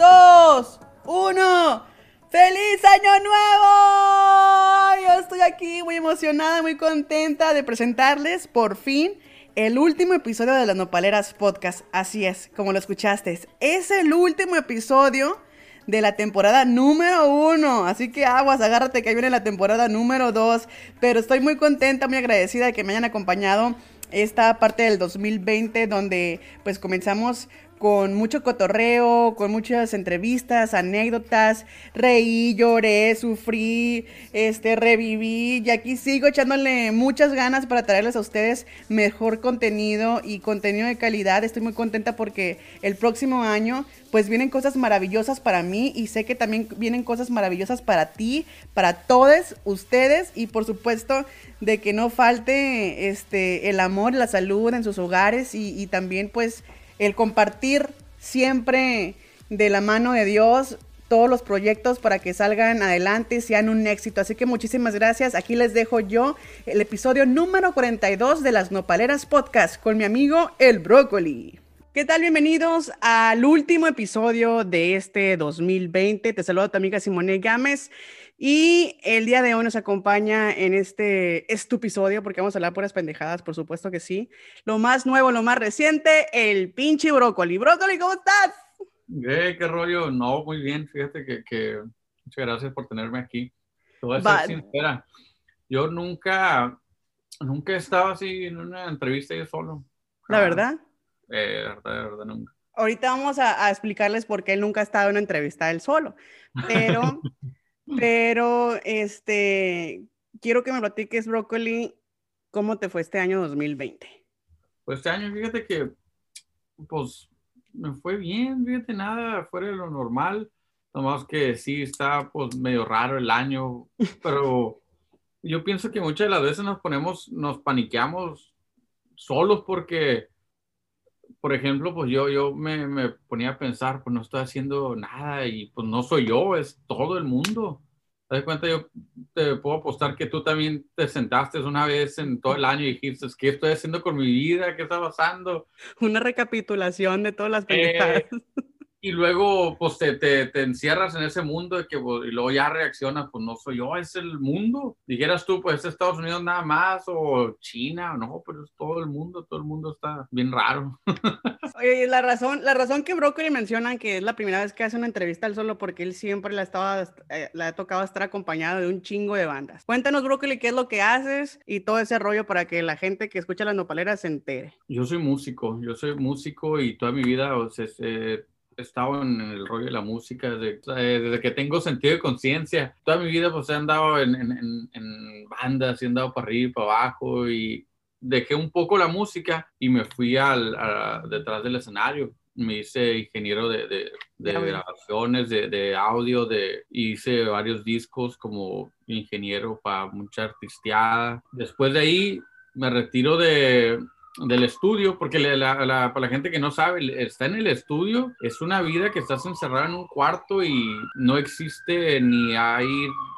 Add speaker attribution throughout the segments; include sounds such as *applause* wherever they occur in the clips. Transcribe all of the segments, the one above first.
Speaker 1: dos, uno. ¡Feliz Año Nuevo! Yo estoy aquí muy emocionada, muy contenta de presentarles por fin el último episodio de las Nopaleras Podcast. Así es, como lo escuchaste. Es el último episodio de la temporada número uno. Así que aguas, agárrate que ahí viene la temporada número dos. Pero estoy muy contenta, muy agradecida de que me hayan acompañado esta parte del 2020 donde pues comenzamos con mucho cotorreo, con muchas entrevistas, anécdotas, reí, lloré, sufrí, este, reviví y aquí sigo echándole muchas ganas para traerles a ustedes mejor contenido y contenido de calidad. Estoy muy contenta porque el próximo año pues vienen cosas maravillosas para mí y sé que también vienen cosas maravillosas para ti, para todos ustedes y por supuesto de que no falte este el amor, la salud en sus hogares y, y también pues el compartir siempre de la mano de Dios todos los proyectos para que salgan adelante y sean un éxito. Así que muchísimas gracias. Aquí les dejo yo el episodio número 42 de las Nopaleras Podcast con mi amigo El Brócoli. ¿Qué tal? Bienvenidos al último episodio de este 2020. Te saludo a tu amiga Simone Gámez. Y el día de hoy nos acompaña en este, episodio, porque vamos a hablar puras pendejadas, por supuesto que sí. Lo más nuevo, lo más reciente, el pinche brócoli. Brócoli, ¿cómo estás?
Speaker 2: ¿Qué, qué rollo? No, muy bien. Fíjate que, que muchas gracias por tenerme aquí. Te voy a ser sincera. Yo nunca, nunca he estado así en una entrevista yo solo.
Speaker 1: ¿La verdad?
Speaker 2: Eh, verdad, de verdad, nunca.
Speaker 1: Ahorita vamos a, a explicarles por qué él nunca ha estado en una entrevista él solo. Pero *laughs* *laughs* Pero, este, quiero que me platiques, Brócoli, ¿cómo te fue este año 2020?
Speaker 2: Pues este año, fíjate que, pues, me fue bien, fíjate, nada fuera de lo normal, nomás que sí está, pues, medio raro el año, *laughs* pero yo pienso que muchas de las veces nos ponemos, nos paniqueamos solos porque por ejemplo, pues yo, yo me, me, ponía a pensar, pues no estoy haciendo nada y pues no soy yo, es todo el mundo. ¿Te das cuenta? Yo te puedo apostar que tú también te sentaste una vez en todo el año y dijiste, ¿qué estoy haciendo con mi vida? ¿Qué está pasando? *laughs*
Speaker 1: Una recapitulación de todas las pendejadas. Eh,
Speaker 2: y luego pues te, te, te, encierras en ese mundo de que pues, y luego ya reaccionas, pues no soy yo, es el mundo. Dijeras tú, pues es Estados Unidos nada más o China, no, pero es todo el mundo, todo el mundo está bien raro. *laughs*
Speaker 1: Oye, la razón, la razón que Broccoli mencionan que es la primera vez que hace una entrevista al solo porque él siempre la estaba, eh, la ha tocado estar acompañado de un chingo de bandas. Cuéntanos, Broccoli, qué es lo que haces y todo ese rollo para que la gente que escucha las nopaleras se entere.
Speaker 2: Yo soy músico, yo soy músico y toda mi vida, o sea, eh, he estado en el rollo de la música desde, desde que tengo sentido de conciencia. Toda mi vida pues he andado en, en, en, bandas, he andado para arriba y para abajo y dejé un poco la música y me fui al, a, detrás del escenario. Me hice ingeniero de, de, de grabaciones, de, de, audio, de, hice varios discos como ingeniero para mucha artisteada. Después de ahí me retiro de, del estudio, porque la, la, para la gente que no sabe, está en el estudio, es una vida que estás encerrado en un cuarto y no existe ni hay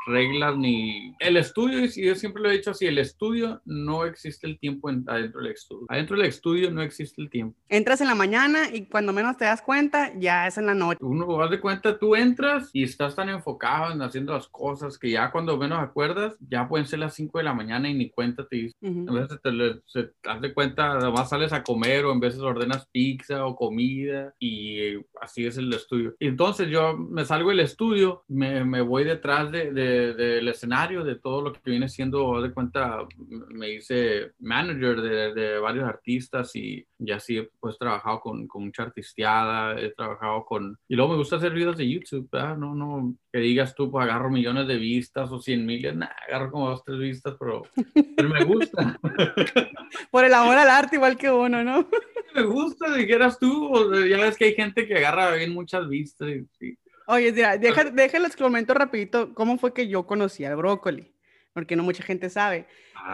Speaker 2: reglas ni... El estudio, y yo siempre lo he dicho así, el estudio no existe el tiempo adentro del estudio. Adentro del estudio no existe el tiempo.
Speaker 1: Entras en la mañana y cuando menos te das cuenta, ya es en la noche.
Speaker 2: Uno, vas de cuenta, tú entras y estás tan enfocado en haciendo las cosas que ya cuando menos acuerdas, ya pueden ser las 5 de la mañana y ni cuenta te dices. Uh -huh. A veces te, te das de cuenta además sales a comer o en veces ordenas pizza o comida y así es el estudio. Y entonces yo me salgo del estudio, me, me voy detrás del de, de, escenario, de todo lo que viene siendo, de cuenta, me hice manager de, de varios artistas y, y así pues he trabajado con, con, mucha artisteada, he trabajado con... Y luego me gusta hacer videos de YouTube, ¿verdad? No, no, que digas tú, pues agarro millones de vistas o cien mil, nah, agarro como dos, tres vistas, pero, pero me gusta. *laughs*
Speaker 1: Por el amor al arte igual que uno, ¿no? *laughs*
Speaker 2: Me gusta, dijeras tú, ya ves que hay gente que agarra bien muchas vistas. Y, sí.
Speaker 1: Oye, mira, deja, déjales comento rapidito cómo fue que yo conocí al brócoli, porque no mucha gente sabe.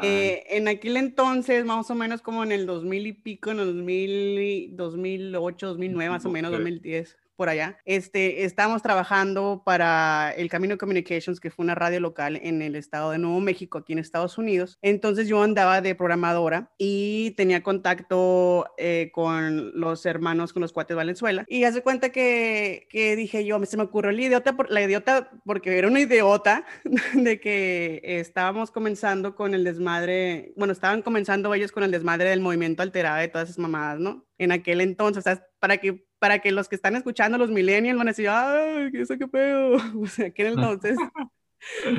Speaker 1: Eh, en aquel entonces, más o menos como en el 2000 y pico, en el 2000, 2008, 2009, más o menos, 2010. Por allá, este, estábamos trabajando para el Camino Communications, que fue una radio local en el estado de Nuevo México, aquí en Estados Unidos. Entonces yo andaba de programadora y tenía contacto eh, con los hermanos, con los cuates Valenzuela. Y hace cuenta que, que dije yo, se me ocurrió la idiota, la idiota, porque era una idiota *laughs* de que estábamos comenzando con el desmadre, bueno, estaban comenzando ellos con el desmadre del movimiento alterado de todas esas mamadas, ¿no? En aquel entonces, para que para que los que están escuchando, los millennials, van a decir, ay, ¿qué qué pedo? *laughs* O sea, aquel entonces,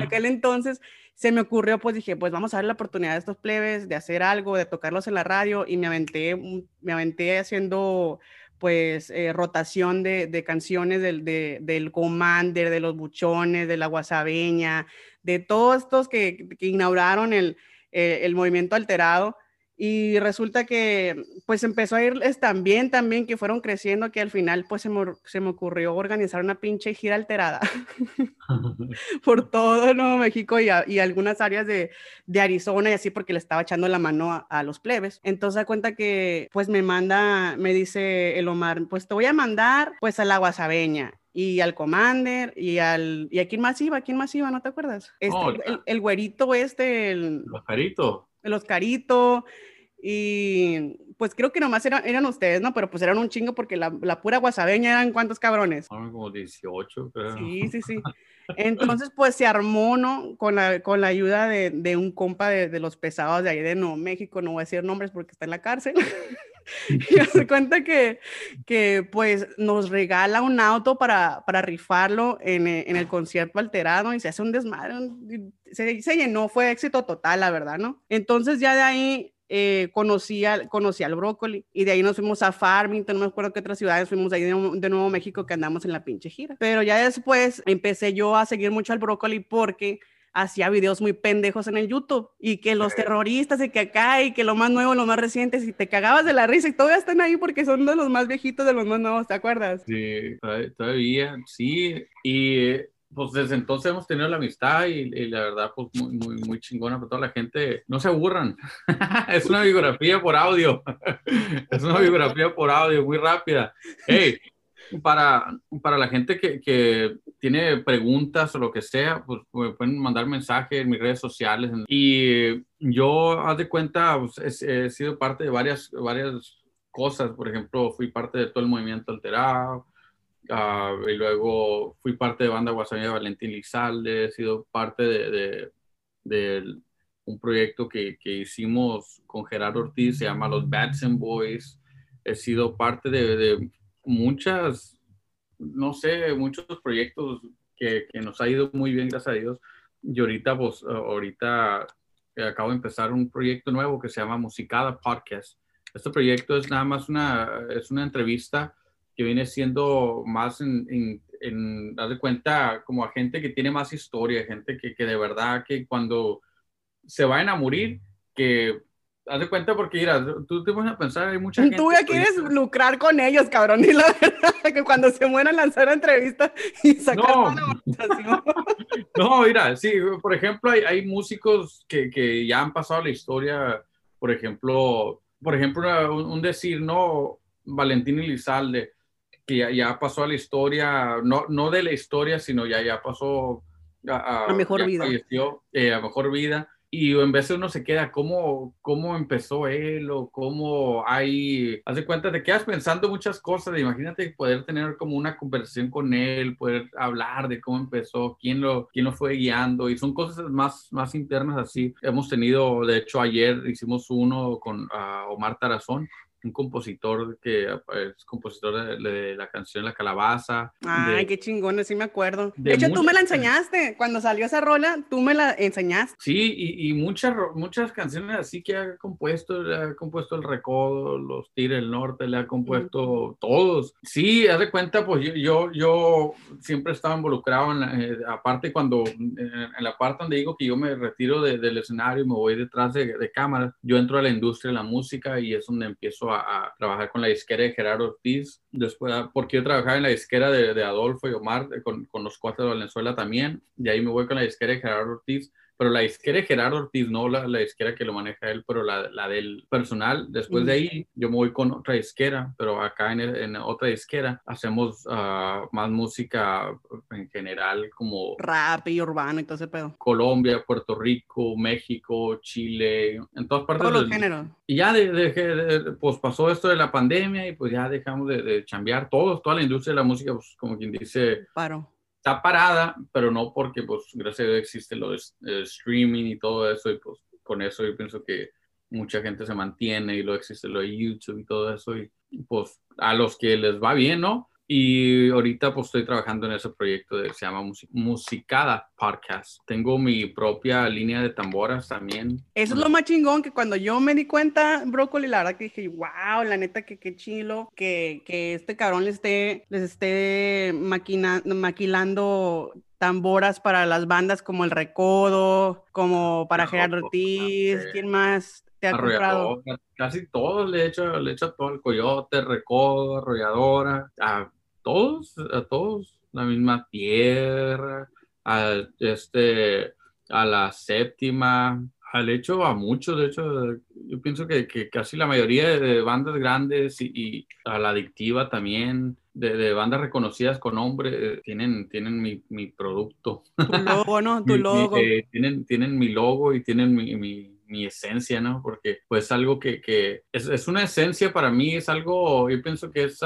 Speaker 1: aquel entonces se me ocurrió, pues dije, pues vamos a dar la oportunidad a estos plebes de hacer algo, de tocarlos en la radio, y me aventé, me aventé haciendo pues eh, rotación de, de canciones del, de, del Commander, de los Buchones, de la Guasabeña, de todos estos que, que inauguraron el, eh, el movimiento alterado y resulta que pues empezó a irles tan bien, también que fueron creciendo que al final pues se me, se me ocurrió organizar una pinche gira alterada *laughs* por todo Nuevo México y, y algunas áreas de, de, Arizona y así porque le estaba echando la mano a, a, los plebes. Entonces da cuenta que pues me manda, me dice el Omar, pues te voy a mandar pues a la Guasabeña y al Commander y al y a quién más iba, quién más iba, ¿no te acuerdas? Este, oh, el, el, güerito este, el
Speaker 2: Oscarito.
Speaker 1: El Oscarito y pues creo que nomás eran, eran ustedes, ¿no? Pero pues eran un chingo porque la, la pura guasabeña eran cuántos cabrones.
Speaker 2: Como 18, creo.
Speaker 1: Sí, sí, sí. Entonces, pues se armó, ¿no? Con la, con la ayuda de, de un compa de, de, los pesados de ahí de Nuevo México, no voy a decir nombres porque está en la cárcel. *laughs* y se cuenta que, que, pues, nos regala un auto para, para rifarlo en, en, el concierto alterado y se hace un desmadre. Se, se llenó, fue éxito total, la verdad, ¿no? Entonces, ya de ahí eh, conocí, al, conocí al brócoli y de ahí nos fuimos a Farmington, no me acuerdo qué otras ciudades, fuimos ahí de, de, Nuevo México que andamos en la pinche gira. Pero ya después empecé yo a seguir mucho al brócoli porque hacía videos muy pendejos en el YouTube y que los terroristas y que acá y que lo más nuevo, lo más reciente, si te cagabas de la risa y todavía están ahí porque son de los más viejitos de los más nuevos, ¿te acuerdas?
Speaker 2: Sí, todavía, sí. Y pues desde entonces hemos tenido la amistad y, y, la verdad, pues muy, muy, muy chingona para toda la gente. No se aburran. *laughs* es una biografía por audio. *laughs* es una biografía por audio muy rápida. Hey, para, para la gente que, que, tiene preguntas o lo que sea, pues me pueden mandar mensajes en mis redes sociales. Y yo, haz de cuenta, pues, he, he sido parte de varias, varias cosas. Por ejemplo, fui parte de todo el movimiento alterado Uh, y luego fui parte de banda Guasamía de Valentín Lizalde, he sido parte de, un proyecto que, que, hicimos con Gerardo Ortiz, se llama Los Batson Boys. He sido parte de, de, muchas, no sé, muchos proyectos que, que, nos ha ido muy bien, gracias a Dios. Y ahorita, pues, ahorita acabo de empezar un proyecto nuevo que se llama Musicada Podcast. Este proyecto es nada más una, es una entrevista que viene siendo más en, en, en dar de cuenta como a gente que tiene más historia, gente que, que de verdad que cuando se vayan a morir, que haz de cuenta porque mira, tú te vas a pensar, hay mucha gente...
Speaker 1: Tú ya quieres lucrar con ellos, cabrón, *laughs* y la verdad que cuando se mueran lanzar entrevistas y sacar
Speaker 2: no. *laughs* no, mira, sí, por ejemplo, hay, hay músicos que, que, ya han pasado la historia, por ejemplo, por ejemplo, un, un decir, no, Valentín Elizalde, que ya, ya, pasó a la historia, no, no de la historia, sino ya, ya pasó
Speaker 1: a, a, a mejor vida.
Speaker 2: Falleció, eh, a mejor vida. Y en vez de uno se queda, ¿cómo, cómo empezó él? O cómo hay, haz de cuenta, te quedas pensando muchas cosas. Imagínate poder tener como una conversación con él, poder hablar de cómo empezó, quién lo, quién lo fue guiando. Y son cosas más, más internas así. Hemos tenido, de hecho, ayer hicimos uno con uh, Omar Tarazón, un compositor que es compositor de, de, la canción La Calabaza.
Speaker 1: Ay, de, qué chingón, sí me acuerdo. De, de hecho, tú me la enseñaste. Cuando salió esa rola, tú me la enseñaste.
Speaker 2: Sí, y, y muchas, muchas canciones así que ha compuesto, le ha compuesto El Recodo, Los Tigres del Norte, le ha compuesto mm. todos. Sí, haz de cuenta, pues yo, yo, yo siempre estaba involucrado en la, eh, aparte cuando, en, en, la parte donde digo que yo me retiro del escenario y me voy detrás de, cámaras, yo entro a la industria de la música y es donde empiezo a, trabajar con la disquera de Gerardo Ortiz, después, porque yo trabajaba en la disquera de, Adolfo y Omar, con, con, los cuatro de Valenzuela también, y ahí me voy con la disquera de Gerardo Ortiz, pero la disquera de Gerardo Ortiz, no la, la disquera que lo maneja él, pero la, la del personal. Después de ahí, yo me voy con otra disquera, pero acá en, en otra disquera hacemos uh, más música en general, como
Speaker 1: rap y urbano y todo ese pedo.
Speaker 2: Colombia, Puerto Rico, México, Chile, en todas partes.
Speaker 1: Todos los géneros.
Speaker 2: Y ya de, de, de, pues pasó esto de la pandemia y pues ya dejamos de, de chambear todos, toda la industria de la música, pues como quien dice.
Speaker 1: Paro
Speaker 2: está parada, pero no porque, pues, gracias a Dios existe lo de streaming y todo eso, y pues con eso yo pienso que mucha gente se mantiene y lo existe lo de YouTube y todo eso, y pues a los que les va bien, ¿no? Y ahorita pues estoy trabajando en ese proyecto de, se llama Musicada Podcast. Tengo mi propia línea de tamboras también.
Speaker 1: Eso es lo más chingón, que cuando yo me di cuenta, Brócoli, la verdad que dije, wow, la neta que qué chilo, que, que este cabrón les esté, les esté maquina, maquilando tamboras para las bandas como El Recodo, como para Gerardo Ortiz, ¿quién más? te ha comprado?
Speaker 2: Casi todos le he hecho, le he hecho todo el coyote, recodo, arrolladora, a todos, a todos, la misma tierra, a, este, a la séptima, al hecho a muchos, de hecho, yo pienso que, que casi la mayoría de bandas grandes y, y a la adictiva también, de, de, bandas reconocidas con nombre, eh, tienen, tienen mi, mi, producto.
Speaker 1: Tu logo, ¿no? *laughs* Tu logo.
Speaker 2: Mi, eh, tienen, tienen mi logo y tienen mi, mi esencia, ¿no? Porque pues algo que, que es, es, una esencia para mí, es algo, yo pienso que es,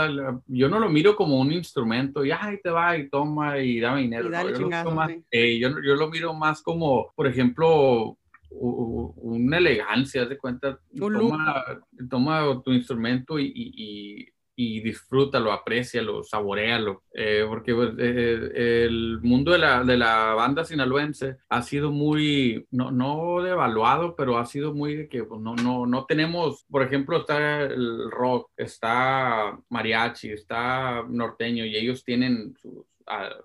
Speaker 2: yo no lo miro como un instrumento y ay, te va y toma y dame dinero.
Speaker 1: Y dale
Speaker 2: ¿no? yo,
Speaker 1: chingado,
Speaker 2: lo más, eh, yo, yo, lo miro más como, por ejemplo, una elegancia, haz de cuenta, toma, toma, tu instrumento y, y, y disfrútalo, aprecialo, saborealo, eh, porque pues, eh, el mundo de la, de la, banda sinaloense ha sido muy, no, no devaluado, pero ha sido muy de que pues, no, no, no tenemos, por ejemplo, está el rock, está mariachi, está norteño y ellos tienen su,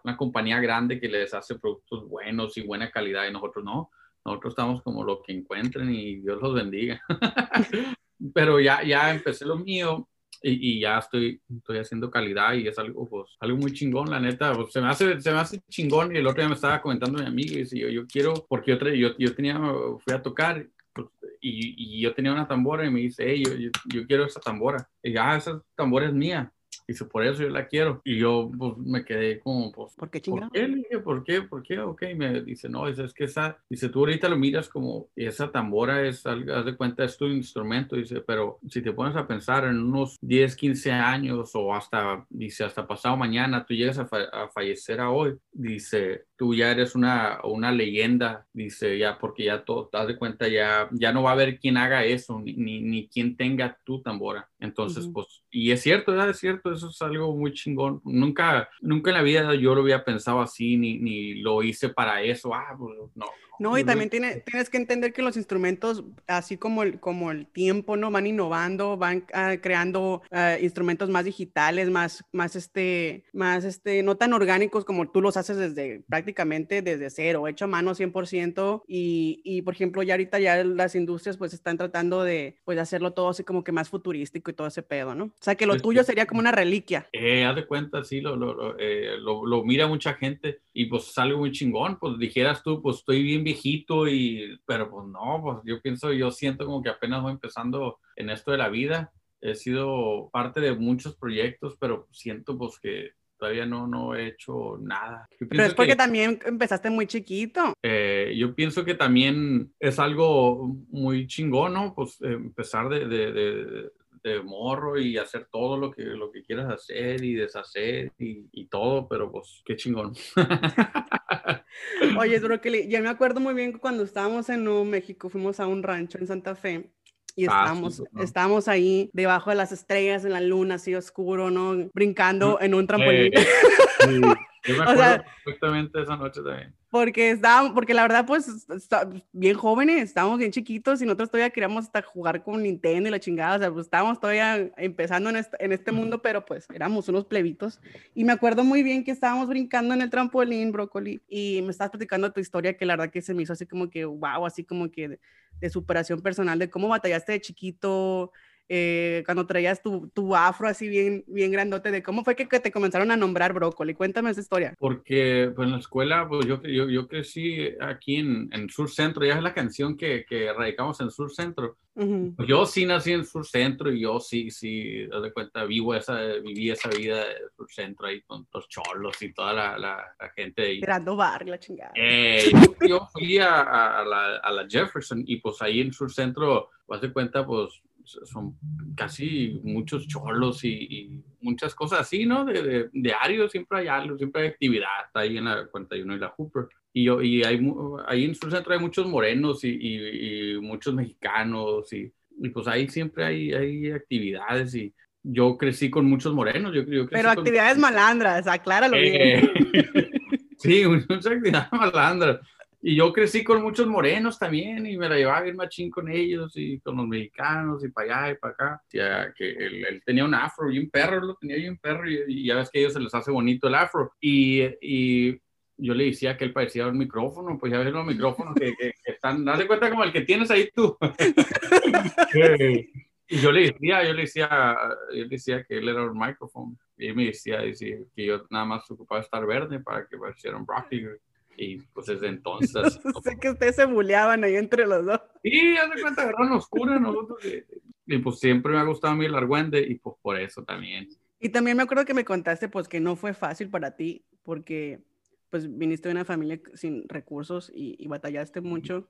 Speaker 2: una compañía grande que les hace productos buenos y buena calidad y nosotros no. Nosotros estamos como lo que encuentren y Dios los bendiga. *laughs* pero ya, ya empecé lo mío y, ya estoy, estoy haciendo calidad y es algo, pues, algo muy chingón, la neta. Pues, se, me hace, se me hace chingón y el otro día me estaba comentando mi amigo y yo, yo quiero, porque yo, yo, yo tenía, fui a tocar pues, y, y, yo tenía una tambora y me dice, hey, yo, yo, yo quiero esa tambora. Y ya, ah, esa tambora es mía. Dice, por eso yo la quiero. Y yo pues, me quedé como, pues,
Speaker 1: ¿por qué
Speaker 2: chingado? ¿Por qué? Le dije, ¿por qué? ¿Por qué? Ok, me dice, no, es, es que esa, dice, tú ahorita lo miras como, esa tambora es, haz de cuenta, es tu instrumento, dice, pero si te pones a pensar en unos 10, 15 años o hasta, dice, hasta pasado mañana, tú llegas a, fa a fallecer a hoy, dice, tú ya eres una, una leyenda, dice, ya, porque ya todo, haz de cuenta, ya, ya no va a haber quien haga eso, ni, ni, ni quien tenga tu tambora. Entonces, uh -huh. pues, y es cierto, ¿verdad? Es cierto, eso es algo muy chingón. Nunca, nunca en la vida yo lo había pensado así, ni, ni lo hice para eso. Ah, pues, no.
Speaker 1: No, y también tiene, tienes que entender que los instrumentos, así como el, como el tiempo, ¿no? Van innovando, van uh, creando uh, instrumentos más digitales, más, más, este, más, este, no tan orgánicos como tú los haces desde, prácticamente desde cero, hecho a mano 100%. Y, y, por ejemplo, ya ahorita ya las industrias pues están tratando de, pues, hacerlo todo así como que más futurístico y todo ese pedo, ¿no? O sea, que lo
Speaker 2: Pues,
Speaker 1: tuyo sería como una reliquia.
Speaker 2: Eh, haz de cuenta, sí, lo, lo, eh, lo, lo mira mucha gente y pues es algo muy chingón, pues dijeras tú, pues estoy bien viejito y, pero pues no, pues yo pienso, yo siento como que apenas voy empezando en esto de la vida, he sido parte de muchos proyectos, pero siento pues que todavía no, no he hecho nada.
Speaker 1: Pero es porque que, también empezaste muy chiquito.
Speaker 2: Eh, yo pienso que también es algo muy chingón, ¿no? Pues eh, empezar de, de, de, de, morro y hacer todo lo que, lo que quieras hacer y deshacer y, y todo, pero pues qué chingón. *laughs*
Speaker 1: Oye, Broccoli, yo me acuerdo muy bien cuando estábamos en Nuevo México, fuimos a un rancho en Santa Fe y estábamos, ah, sí, ¿no? estábamos ahí debajo de las estrellas en la luna, así oscuro, ¿no? Brincando en un trampolín.
Speaker 2: Eh. Yo me acuerdo o sea, perfectamente esa noche también.
Speaker 1: Porque estábamos, porque la verdad, pues, está, bien jóvenes, estábamos bien chiquitos y nosotros todavía queríamos hasta jugar con Nintendo y la chingada, o sea, pues estábamos todavía empezando en este, en este mundo, pero pues éramos unos plebitos. Y me acuerdo muy bien que estábamos brincando en el trampolín, brócoli, y me estabas platicando tu historia que la verdad que se me hizo así como que, wow, así como que de, de superación personal, de cómo batallaste de chiquito, eh, cuando traías tu, tu, afro así bien, bien grandote, de cómo fue que, que, te comenzaron a nombrar brócoli. Cuéntame esa historia.
Speaker 2: Porque pues, en la escuela, pues yo, yo, yo crecí aquí en, en, Sur Centro, ya es la canción que, que radicamos en Sur Centro. pues yo sí nací en Sur Centro y yo sí, sí, de cuenta, vivo esa, viví esa vida de Sur Centro ahí con los cholos y toda la, la, gente ahí.
Speaker 1: Tirando bar, la chingada.
Speaker 2: Eh, *laughs* yo, fui a, a, la, a, la, Jefferson y pues ahí en Sur Centro, vas de cuenta, pues son casi muchos cholos y, muchas cosas así, ¿no? De, de, diario siempre hay algo, siempre hay actividad, ahí en la 41 y la Hooper. Y, yo, y hay, ahí en su centro hay muchos morenos y, y muchos mexicanos y, pues ahí siempre hay, hay actividades y yo crecí con muchos morenos. Yo, yo
Speaker 1: Pero actividades *laughs* malandras, acláralo bien.
Speaker 2: Eh, *laughs* sí, muchas actividades malandras. Y yo crecí con muchos morenos también y me la llevaba bien machín con ellos y con los mexicanos y para allá y para acá. Ya que él, tenía un afro y un perro, lo tenía yo un perro y, ya ves que a ellos se les hace bonito el afro. Y, y yo le decía que él parecía un micrófono, pues ya ves los micrófonos que, que, están, dale cuenta como el que tienes ahí tú. *laughs* y yo le decía, yo le decía, yo le decía que él era un micrófono. Y él me decía, decía que yo nada más ocupaba estar verde para que pareciera un broccoli. Y pues desde entonces. *laughs*
Speaker 1: sé que ustedes se buleaban ahí entre los dos.
Speaker 2: Sí, haz de cuenta, agarraron oscura nosotros. Y, pues siempre me ha gustado a mí el argüende y pues por eso también.
Speaker 1: Y también me acuerdo que me contaste pues que no fue fácil para ti porque pues viniste de una familia sin recursos y, batallaste mucho.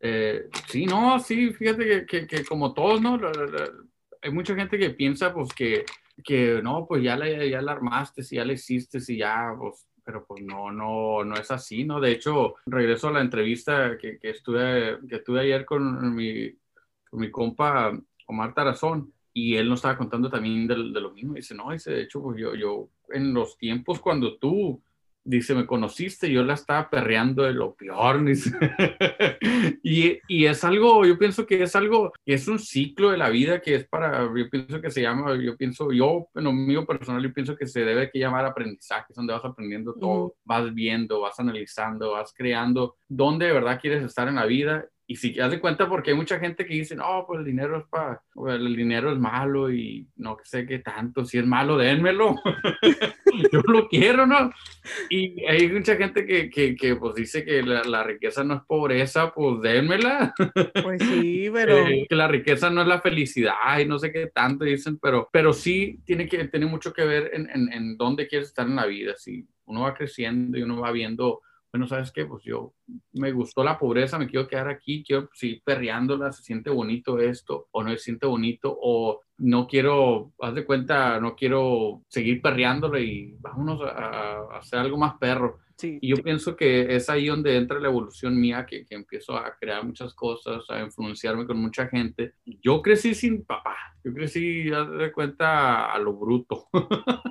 Speaker 2: Eh, sí, no, sí, fíjate que, que, como todos, ¿no? hay mucha gente que piensa pues que, que no, pues ya la, ya la armaste, si ya la hiciste, si ya, pues pero pues no, no, no es así, ¿no? De hecho, regreso a la entrevista que, que estuve, que tuve ayer con mi, con mi compa Omar Tarazón y él nos estaba contando también de, de, lo mismo. Dice, no, dice, de hecho, pues yo, yo en los tiempos cuando tú dice, me conociste, yo la estaba perreando de lo peor. *laughs* y, y, es algo, yo pienso que es algo, es un ciclo de la vida que es para, yo pienso que se llama, yo pienso, yo en lo mío personal, yo pienso que se debe que llamar aprendizaje, es donde vas aprendiendo todo, vas viendo, vas analizando, vas creando dónde de verdad quieres estar en la vida y si haz de cuenta, porque hay mucha gente que dice, no, pues el dinero es para, el dinero es malo y no sé qué tanto, si es malo, dénmelo. *laughs* Yo lo quiero, ¿no? Y hay mucha gente que, que, que pues dice que la, la, riqueza no es pobreza, pues dénmela.
Speaker 1: Pues sí, *laughs* pero...
Speaker 2: Eh, que la riqueza no es la felicidad y no sé qué tanto dicen, pero, pero sí tiene, que, tiene mucho que ver en, en, en dónde quieres estar en la vida. Si uno va creciendo y uno va viendo bueno, ¿sabes qué? Pues yo me gustó la pobreza, me quiero quedar aquí, quiero seguir perreándola, se siente bonito esto, o no se siente bonito, o no quiero, haz de cuenta, no quiero seguir perreándola y vámonos a, hacer algo más perro.
Speaker 1: Sí,
Speaker 2: y yo pienso que es ahí donde entra la evolución mía, que, que, empiezo a crear muchas cosas, a influenciarme con mucha gente. Yo crecí sin papá, yo crecí, haz de cuenta, a lo bruto. *laughs*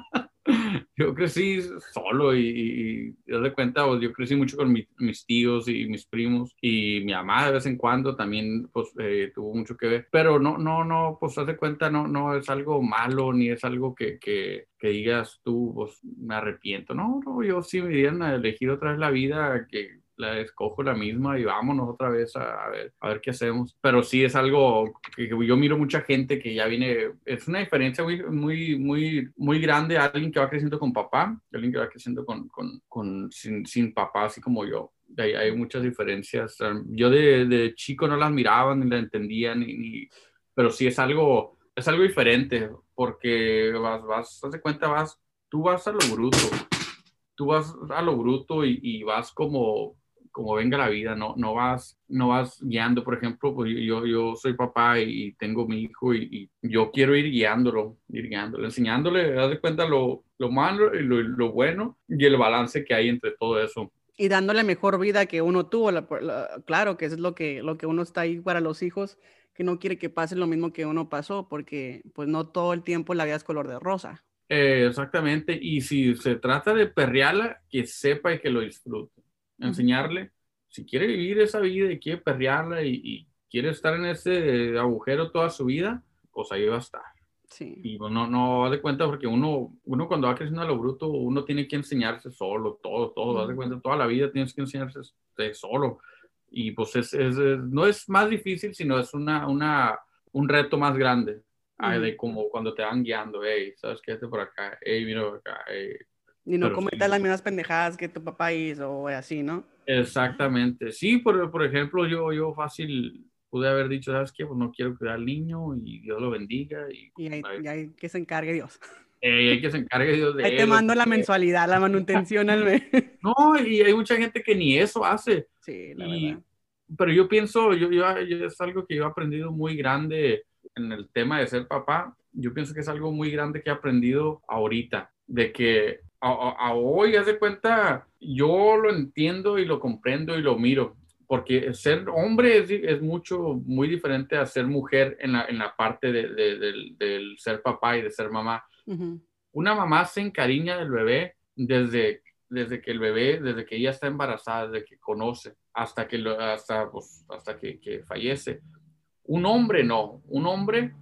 Speaker 2: crecí solo y, y, de cuenta, pues, yo crecí mucho con mis tíos y mis primos y mi mamá de vez en cuando también pues eh, tuvo mucho que ver, pero no, no, no, pues haz de cuenta, no, no es algo malo ni es algo que, que, que digas tú, pues me arrepiento, no, no, yo sí me dieron a elegir otra vez la vida que la escojo la misma y vámonos otra vez a, ver, a ver qué hacemos. Pero sí es algo que, yo miro mucha gente que ya viene, es una diferencia muy, muy, muy, muy grande alguien que va creciendo con papá, alguien que va creciendo con, con, con sin, sin, papá, así como yo. Hay, hay muchas diferencias. Yo de, de, chico no las miraba ni las entendía, ni, ni, pero sí es algo, es algo diferente porque vas, vas, haz de cuenta, vas, tú vas a lo bruto tú vas a lo bruto y, y, vas como como venga la vida, no, no, vas, no vas guiando, por ejemplo, pues yo, yo soy papá y tengo mi hijo y, yo quiero ir guiándolo, ir guiándolo, enseñándole, de cuenta lo, lo malo y lo, bueno y el balance que hay entre todo eso.
Speaker 1: Y dándole mejor vida que uno tuvo, claro que es lo que, lo que uno está ahí para los hijos, que no quiere que pase lo mismo que uno pasó, porque pues no todo el tiempo la vida es color de rosa.
Speaker 2: Eh, exactamente, y si se trata de perrearla, que sepa y que lo disfrute enseñarle, si quiere vivir esa vida y quiere perrearla y, quiere estar en ese agujero toda su vida, pues ahí va a estar.
Speaker 1: Sí.
Speaker 2: Y no, no, de cuenta porque uno, uno cuando va creciendo a lo bruto, uno tiene que enseñarse solo, todo, todo, de cuenta, toda la vida tienes que enseñarse solo. Y pues es, es, no es más difícil, sino es una, una, un reto más grande, ah, de como cuando te van guiando, hey, ¿sabes qué? Este por acá, hey, mira por acá, hey.
Speaker 1: Y no cometas las mismas pendejadas que tu papá hizo o así, ¿no?
Speaker 2: Exactamente. Sí, por, por ejemplo, yo, yo fácil pude haber dicho, ¿sabes qué? Pues no quiero cuidar al niño y Dios lo bendiga. Y,
Speaker 1: y, hay, que se encargue Dios. *laughs*
Speaker 2: Eh, hay que se encargue Dios de
Speaker 1: Ahí te mando la mensualidad, la manutención al mes. *laughs*
Speaker 2: No, y hay mucha gente que ni eso hace.
Speaker 1: Sí, la verdad.
Speaker 2: Pero yo pienso, yo, yo, es algo que yo he aprendido muy grande en el tema de ser papá. Yo pienso que es algo muy grande que he aprendido ahorita, de que a, hoy, haz de cuenta, yo lo entiendo y lo comprendo y lo miro porque ser hombre es, mucho, muy diferente a ser mujer en la, en la parte de, del, ser papá y de ser mamá. Una mamá se encariña del bebé desde, desde que el bebé, desde que ella está embarazada, desde que conoce, hasta que, hasta, pues, hasta que, que, fallece. Un hombre no, un hombre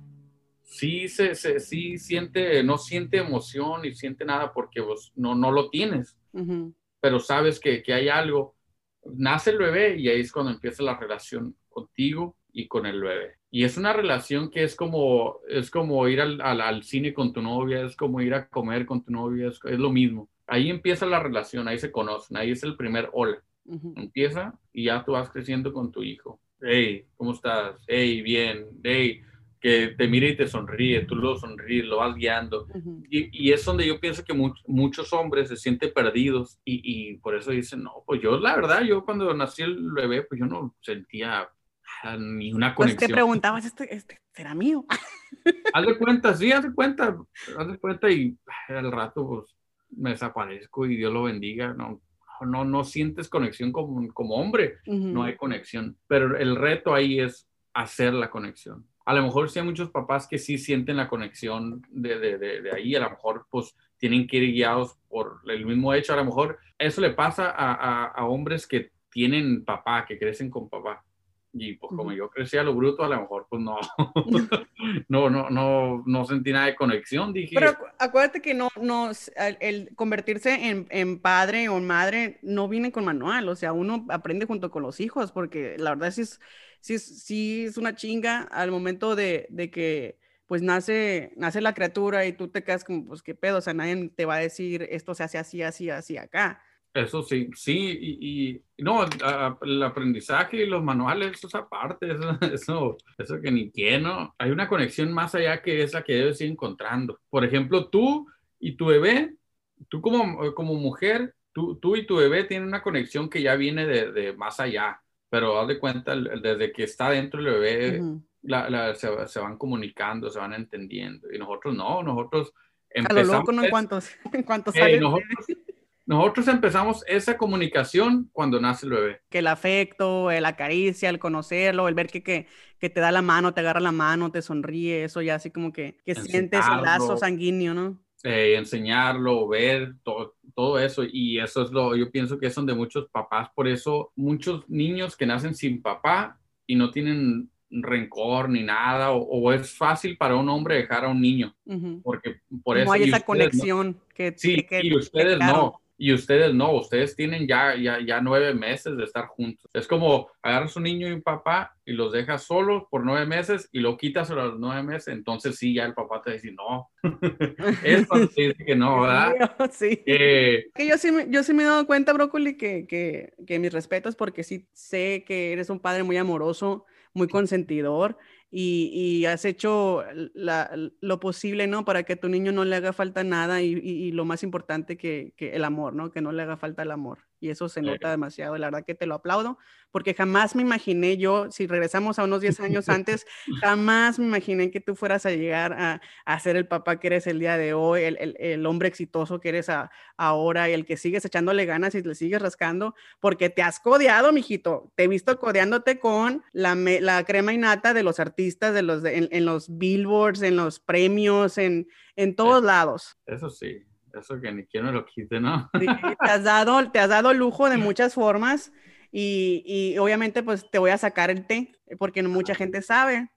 Speaker 2: sí, se, sí siente, no siente emoción y siente nada porque vos no, no lo tienes, pero sabes que, que hay algo nace el bebé y ahí es cuando empieza la relación contigo y con el bebé. Y es una relación que es como, es como ir al, al, cine con tu novia, es como ir a comer con tu novia, es, lo mismo. Ahí empieza la relación, ahí se conocen, ahí es el primer hola. Empieza y ya tú vas creciendo con tu hijo. Hey, ¿cómo estás? Hey, bien. Hey, que te mire y te sonríe, tú lo sonríes, lo vas guiando. y, y, es donde yo pienso que muchos hombres se sienten perdidos y, y, por eso dicen, no, pues yo la verdad, yo cuando nací el bebé, pues yo no sentía ni una conexión.
Speaker 1: Pues te preguntabas, ¿este, este será mío? *laughs*
Speaker 2: haz de cuenta, sí, haz de cuenta, haz de cuenta y al rato pues me desaparezco y Dios lo bendiga, no, no, no sientes conexión como, como hombre, no hay conexión, pero el reto ahí es hacer la conexión a lo mejor sí hay muchos papás que sí sienten la conexión de, ahí, a lo mejor pues tienen que ir guiados por el mismo hecho, a lo mejor eso le pasa a, hombres que tienen papá, que crecen con papá. Y pues como yo crecí a lo bruto, a lo mejor pues no, *laughs* *laughs* no, no, no, no sentí nada de conexión, dije.
Speaker 1: Pero acuérdate que no, no, el, convertirse en, en, padre o madre no viene con manual, o sea, uno aprende junto con los hijos, porque la verdad sí es sí, sí es una chinga al momento de, de, que pues nace, nace la criatura y tú te quedas como, pues qué pedo, o sea, nadie te va a decir esto se hace así, así, así acá.
Speaker 2: Eso sí, sí, y, no, el aprendizaje y los manuales, *laughs* eso es aparte, eso, eso, que ni quiero, Hay una conexión más allá que esa que debes ir encontrando. Por ejemplo, tú y tu bebé, tú como, como mujer, tú, tú y tu bebé tienen una conexión que ya viene de, de más allá pero haz de cuenta, desde que está dentro el bebé, se, van comunicando, se van entendiendo. Y nosotros no, nosotros
Speaker 1: empezamos... A lo loco, ¿no? En cuantos, *laughs* en
Speaker 2: nosotros, nosotros empezamos esa comunicación cuando nace el bebé.
Speaker 1: Que el afecto, la caricia, el conocerlo, el ver que, que, que, te da la mano, te agarra la mano, te sonríe, eso ya así como que, que sientes el lazo sanguíneo, ¿no?
Speaker 2: Eh, enseñarlo, ver todo, todo eso. Y eso es lo, yo pienso que es donde muchos papás, por eso muchos niños que nacen sin papá y no tienen rencor ni nada, o, es fácil para un hombre dejar a un niño, porque por eso...
Speaker 1: No hay esa conexión que...
Speaker 2: Sí, y ustedes no y ustedes no, ustedes tienen ya, ya, ya nueve meses de estar juntos. Es como agarras un niño y un papá y los dejas solos por nueve meses y lo quitas a los nueve meses, entonces sí, ya el papá te dice no. *laughs* es cuando dice que no, ¿verdad?
Speaker 1: Sí. *laughs* que yo, sí, yo sí me he dado cuenta, Brócoli, que, que, que mis respetos porque sí sé que eres un padre muy amoroso, muy consentidor y, has hecho lo posible, ¿no? Para que tu niño no le haga falta nada y, lo más importante que, que, el amor, ¿no? Que no le haga falta el amor y eso se nota demasiado. La verdad que te lo aplaudo, porque jamás me imaginé yo, si regresamos a unos 10 años *laughs* antes, jamás me imaginé que tú fueras a llegar a, a, ser el papá que eres el día de hoy, el, el, el hombre exitoso que eres ahora y el que sigues echándole ganas y le sigues rascando, porque te has codeado, mijito. Te he visto codeándote con la, la crema innata de los artistas, de los en, en, los billboards, en los premios, en, en todos lados.
Speaker 2: Eso sí. Eso que ni quien me lo quite, ¿no?
Speaker 1: te has dado, te has dado lujo de muchas formas y, y, obviamente pues te voy a sacar el té porque no mucha gente sabe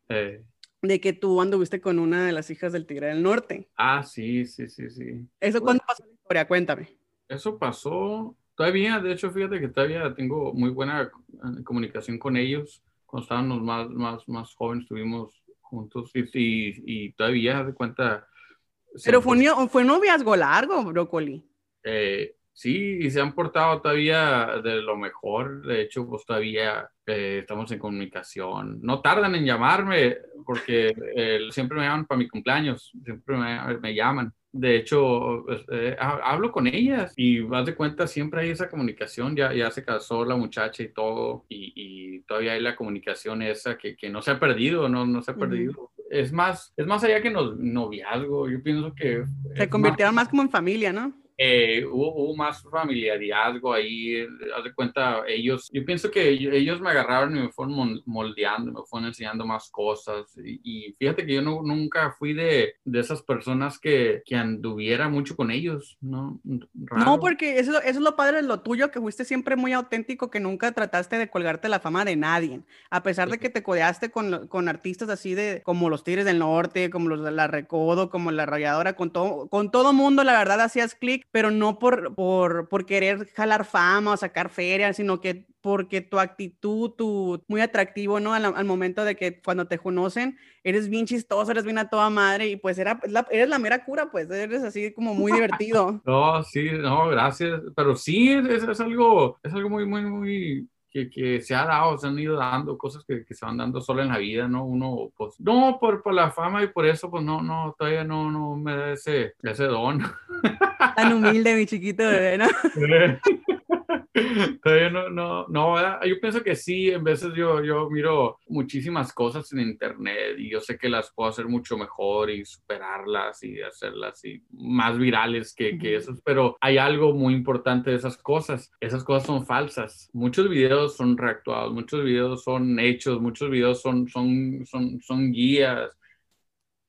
Speaker 1: de que tú anduviste con una de las hijas del Tigre del Norte.
Speaker 2: Ah, sí, sí, sí, sí.
Speaker 1: ¿Eso cuándo pasó la historia? Cuéntame.
Speaker 2: Eso pasó todavía, de hecho, fíjate que todavía tengo muy buena eh, comunicación con ellos. Cuando estábamos más, más, más jóvenes, tuvimos juntos y, y, todavía de cuenta.
Speaker 1: Pero fue, un, fue un noviazgo largo, Brócoli.
Speaker 2: Eh, sí, y se han portado todavía de lo mejor. De hecho, pues todavía eh, estamos en comunicación. No tardan en llamarme porque siempre me llaman para mi cumpleaños, siempre me, me llaman. De hecho, pues, eh, hablo con ellas y vas de cuenta, siempre hay esa comunicación, ya, ya se casó la muchacha y todo, y, todavía hay la comunicación esa que, que, no se ha perdido, no, no se ha perdido. Es más, es más allá que no noviazgo, yo pienso que...
Speaker 1: Se convirtieron más como en familia, ¿no?
Speaker 2: Eh, hubo, más familiarizgo ahí, eh, haz de cuenta, ellos, yo pienso que ellos me agarraron y me fueron moldeando, me fueron enseñando más cosas. Y, fíjate que yo no, nunca fui de, de esas personas que, que, anduviera mucho con ellos, ¿no?
Speaker 1: No, porque eso, eso es lo padre de lo tuyo, que fuiste siempre muy auténtico, que nunca trataste de colgarte la fama de nadie, a pesar de que te codeaste con, con artistas así de, como los Tigres del Norte, como los de La Recodo, como La Arrolladora, con todo, con todo mundo, la verdad, hacías clic pero no por, por, por querer jalar fama o sacar feria, sino que porque tu actitud, tu muy atractivo, ¿no? Al, momento de que cuando te conocen, eres bien chistoso, eres bien a toda madre y pues era, eres la mera cura, pues eres así como muy *laughs* divertido.
Speaker 2: No, sí, no, gracias, pero sí, es, es algo, es algo muy, muy, muy que, que, se ha dado, se han ido dando cosas que, que, se van dando solo en la vida, ¿no? Uno, pues, no por, por la fama y por eso, pues, no, no, todavía no, no me da ese, ese don.
Speaker 1: Tan humilde, mi chiquito bebé, ¿no? *laughs* *laughs*
Speaker 2: Todavía no, no, no, yo pienso que sí, en veces yo, yo miro muchísimas cosas en internet y yo sé que las puedo hacer mucho mejor y superarlas y hacerlas y más virales que, que esas, pero hay algo muy importante de esas cosas, esas cosas son falsas, muchos videos son reactuados, muchos videos son hechos, muchos videos son, son, son, son guías,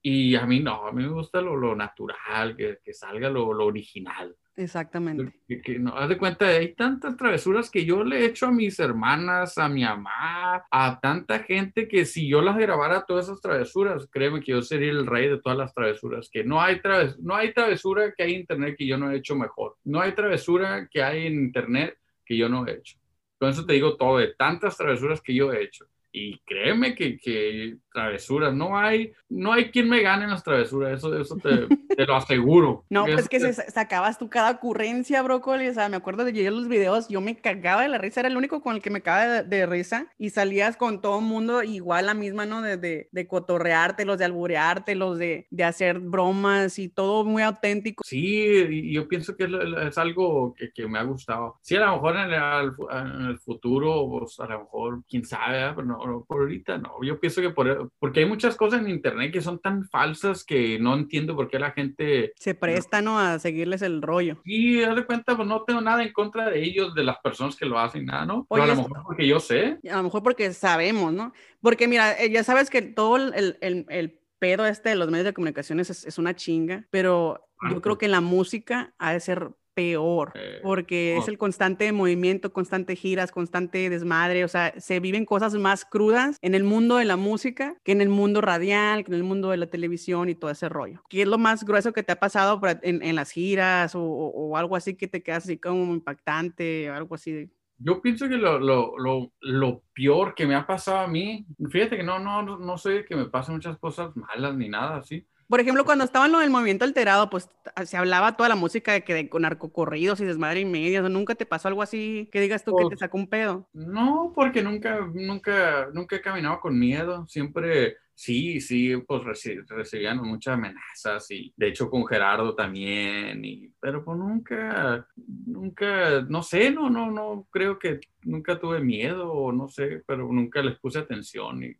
Speaker 2: y a mí no, a mí me gusta lo, lo natural, que, que salga lo, lo, original.
Speaker 1: Exactamente.
Speaker 2: Que, no, haz de cuenta, hay tantas travesuras que yo le he hecho a mis hermanas, a mi mamá, a tanta gente que si yo las grabara todas esas travesuras, créeme que yo sería el rey de todas las travesuras. Que no hay, traves, no hay travesura que hay en internet que yo no he hecho mejor. No hay travesura que hay en internet que yo no he hecho. Con eso te digo todo, de tantas travesuras que yo he hecho. Y créeme que, que, travesuras, no hay, no hay quien me gane en las travesuras, eso, eso te, *laughs* te lo aseguro.
Speaker 1: No, pues que se, sacabas tú cada ocurrencia, brócoli, o sea, me acuerdo de los videos, yo me cagaba de la risa, era el único con el que me cagaba de, risa, y salías con todo el mundo igual la misma, ¿no? De, de, de cotorrearte, los de alburearte, los de, de hacer bromas y todo muy auténtico.
Speaker 2: Sí, yo pienso que es, algo que, que, me ha gustado. Sí, a lo mejor en el, en el futuro, pues a lo mejor, quién sabe, pero no, por ahorita no. Yo pienso que por, porque hay muchas cosas en internet que son tan falsas que no entiendo por qué la gente...
Speaker 1: Se presta, ¿no? A seguirles el rollo.
Speaker 2: Y haz de cuenta, pues no tengo nada en contra de ellos, de las personas que lo hacen, nada, ¿no? Pero a lo mejor porque yo sé.
Speaker 1: A lo mejor porque sabemos, ¿no? Porque mira, eh, ya sabes que todo el, el, el pedo este de los medios de comunicación es, es una chinga, pero yo creo que la música ha de ser peor, eh, porque es el constante movimiento, constante giras, constante desmadre, o sea, se viven cosas más crudas en el mundo de la música que en el mundo radial, que en el mundo de la televisión y todo ese rollo. ¿Qué es lo más grueso que te ha pasado en, las giras o, algo así que te quedas así como impactante o algo así?
Speaker 2: Yo pienso que lo, lo, lo, lo, peor que me ha pasado a mí, fíjate que no, no, no soy que me pasen muchas cosas malas ni nada así,
Speaker 1: por ejemplo, cuando estaba en lo del movimiento alterado, pues se hablaba toda la música de que de, con narcocorridos y desmadre y media. ¿Nunca te pasó algo así que digas tú que te sacó un pedo?
Speaker 2: No, porque nunca, nunca, nunca he caminado con miedo. Siempre Sí, sí, pues recibían muchas amenazas y de hecho con Gerardo también, y, pero pues nunca, nunca, no sé, no, no, no, creo que nunca tuve miedo no sé, pero nunca les puse atención. Y,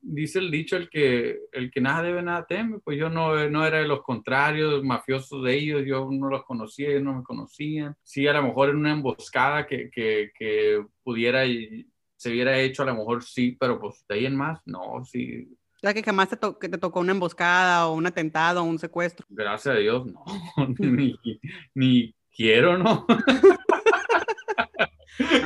Speaker 2: dice el dicho, el que, el que nada debe, nada teme, pues yo no, no era de los contrarios, mafiosos de ellos, yo no los conocía, ellos no me conocían. Sí, a lo mejor en una emboscada que, que, que pudiera se hubiera hecho, a lo mejor sí, pero pues de ahí en más, no, sí
Speaker 1: sea, que jamás te, que te tocó una emboscada o un atentado o un secuestro.
Speaker 2: Gracias a Dios, no. *laughs* ni, ni quiero, ¿no?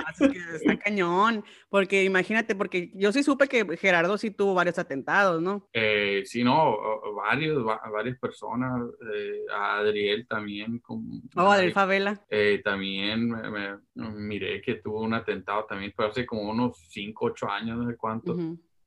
Speaker 1: Así que está cañón, porque imagínate, porque yo sí supe que Gerardo sí tuvo varios atentados, ¿no?
Speaker 2: Eh, sí, no, varios, varias personas, eh, Adriel también. Con,
Speaker 1: oh, Adriel Favela.
Speaker 2: Eh, también me, miré que tuvo un atentado también, pero hace como unos 5, 8 años, no sé cuánto.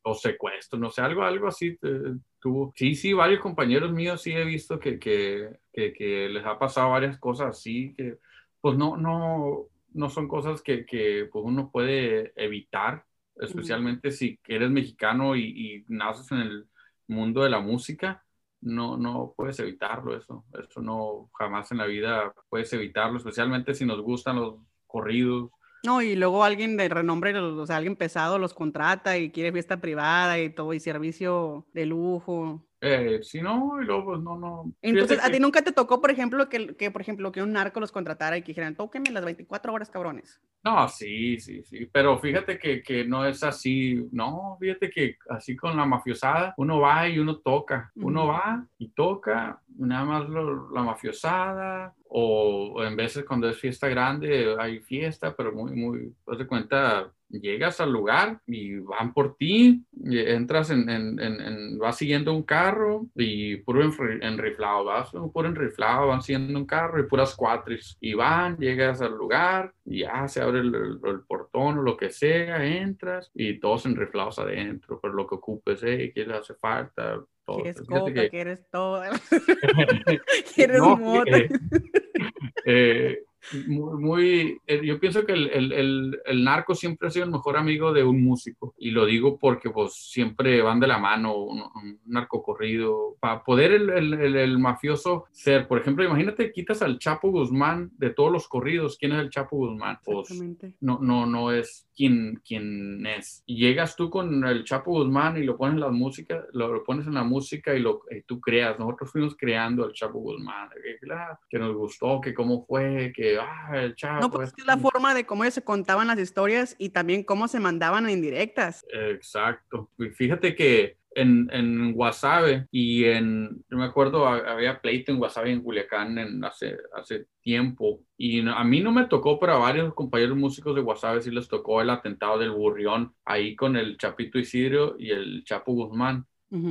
Speaker 2: O secuestro, no sé, algo, algo así eh, tuvo. Sí, sí, varios compañeros míos sí he visto que, que, que, que, les ha pasado varias cosas así, que pues no, no, no son cosas que, que pues uno puede evitar, especialmente si eres mexicano y, y, naces en el mundo de la música. No, no puedes evitarlo eso, eso no jamás en la vida puedes evitarlo, especialmente si nos gustan los corridos,
Speaker 1: no, y luego alguien de renombre, o sea, alguien pesado los contrata y quiere fiesta privada y todo, y servicio de lujo.
Speaker 2: Eh, si no, y luego pues no, no.
Speaker 1: Entonces, ¿a ti nunca te tocó, por ejemplo, que, que, por ejemplo, que un narco los contratara y que dijeran, tóquenme las 24 horas, cabrones?
Speaker 2: No, sí, sí, sí, pero fíjate que, que no es así, no, fíjate que así con la mafiosada, uno va y uno toca, uno va y toca, nada más la mafiosada, o en veces cuando es fiesta grande hay fiesta, pero muy, muy, pues de cuenta, llegas al lugar y van por ti, entras en, en, en, vas siguiendo un carro y puro enriflado, vas puro enriflado, van siguiendo un carro y puras cuatris y van, llegas al lugar y ya se abre el, el, portón o lo que sea, entras y todos enriflados adentro, pero lo que ocupes, eh, ¿qué le hace falta?
Speaker 1: Todo. Quieres coca, que... quieres todo. *laughs* *laughs* quieres no, mote.
Speaker 2: Eh, muy, muy eh, yo pienso que el, el, el, narco siempre ha sido el mejor amigo de un músico y lo digo porque pues siempre van de la mano un, un narco corrido para poder el, el, mafioso ser por ejemplo imagínate quitas al Chapo Guzmán de todos los corridos quién es el Chapo Guzmán pues no no no es quien quien es. Y llegas tú con el Chapo Guzmán y lo pones en la música lo, lo pones en la música y lo y tú creas nosotros fuimos creando el Chapo Guzmán que, que nos gustó que cómo fue que ah, el chavo.
Speaker 1: No, pues es la forma de cómo ellos se contaban las historias y también cómo se mandaban en indirectas.
Speaker 2: Exacto. fíjate que en, en Guasave y en, yo me acuerdo, había pleito en Guasave en Culiacán en hace, hace tiempo y a mí no me tocó, pero a varios compañeros músicos de Guasave sí les tocó el atentado del Burrión ahí con el Chapito Isidro y el Chapo Guzmán.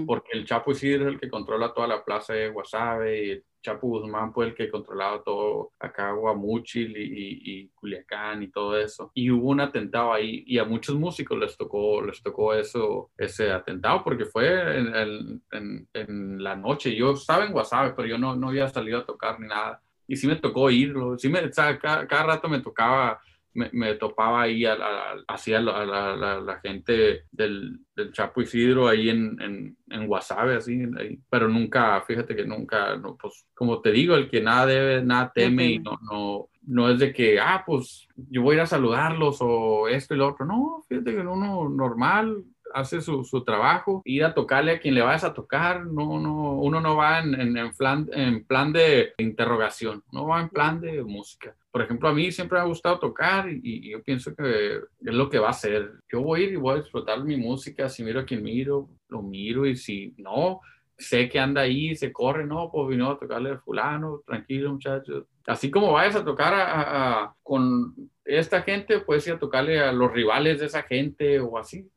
Speaker 2: Porque el Chapo Isidro es el que controla toda la plaza de Guasave y Chapo Guzmán fue el que controlaba todo acá, Guamuchil y, y, Culiacán y todo eso. Y hubo un atentado ahí y a muchos músicos les tocó, les tocó eso, ese atentado porque fue en, en, en la noche. Yo estaba en Guasave, pero yo no, no había salido a tocar ni nada. Y sí me tocó irlo, sí me, o sea, cada, cada rato me tocaba me, topaba ahí a, a, la, la, gente del, del, Chapo Isidro ahí en, en, en Guasave, así, pero nunca, fíjate que nunca, no, pues como te digo, el que nada debe, nada teme y no, no, no es de que, ah, pues yo voy a ir a saludarlos o esto y lo otro, no, fíjate que uno normal, hace su, su, trabajo, ir a tocarle a quien le vayas a tocar, no, no, uno no va en, en, plan, en plan de interrogación, no va en plan de música. Por ejemplo, a mí siempre me ha gustado tocar y, y yo pienso que es lo que va a ser. Yo voy a ir y voy a disfrutar mi música, si miro a quien miro, lo miro y si no, sé que anda ahí, se corre, no, pues vino a tocarle a fulano, tranquilo muchachos. Así como vayas a tocar a, a, con esta gente, puedes ir a tocarle a los rivales de esa gente o así.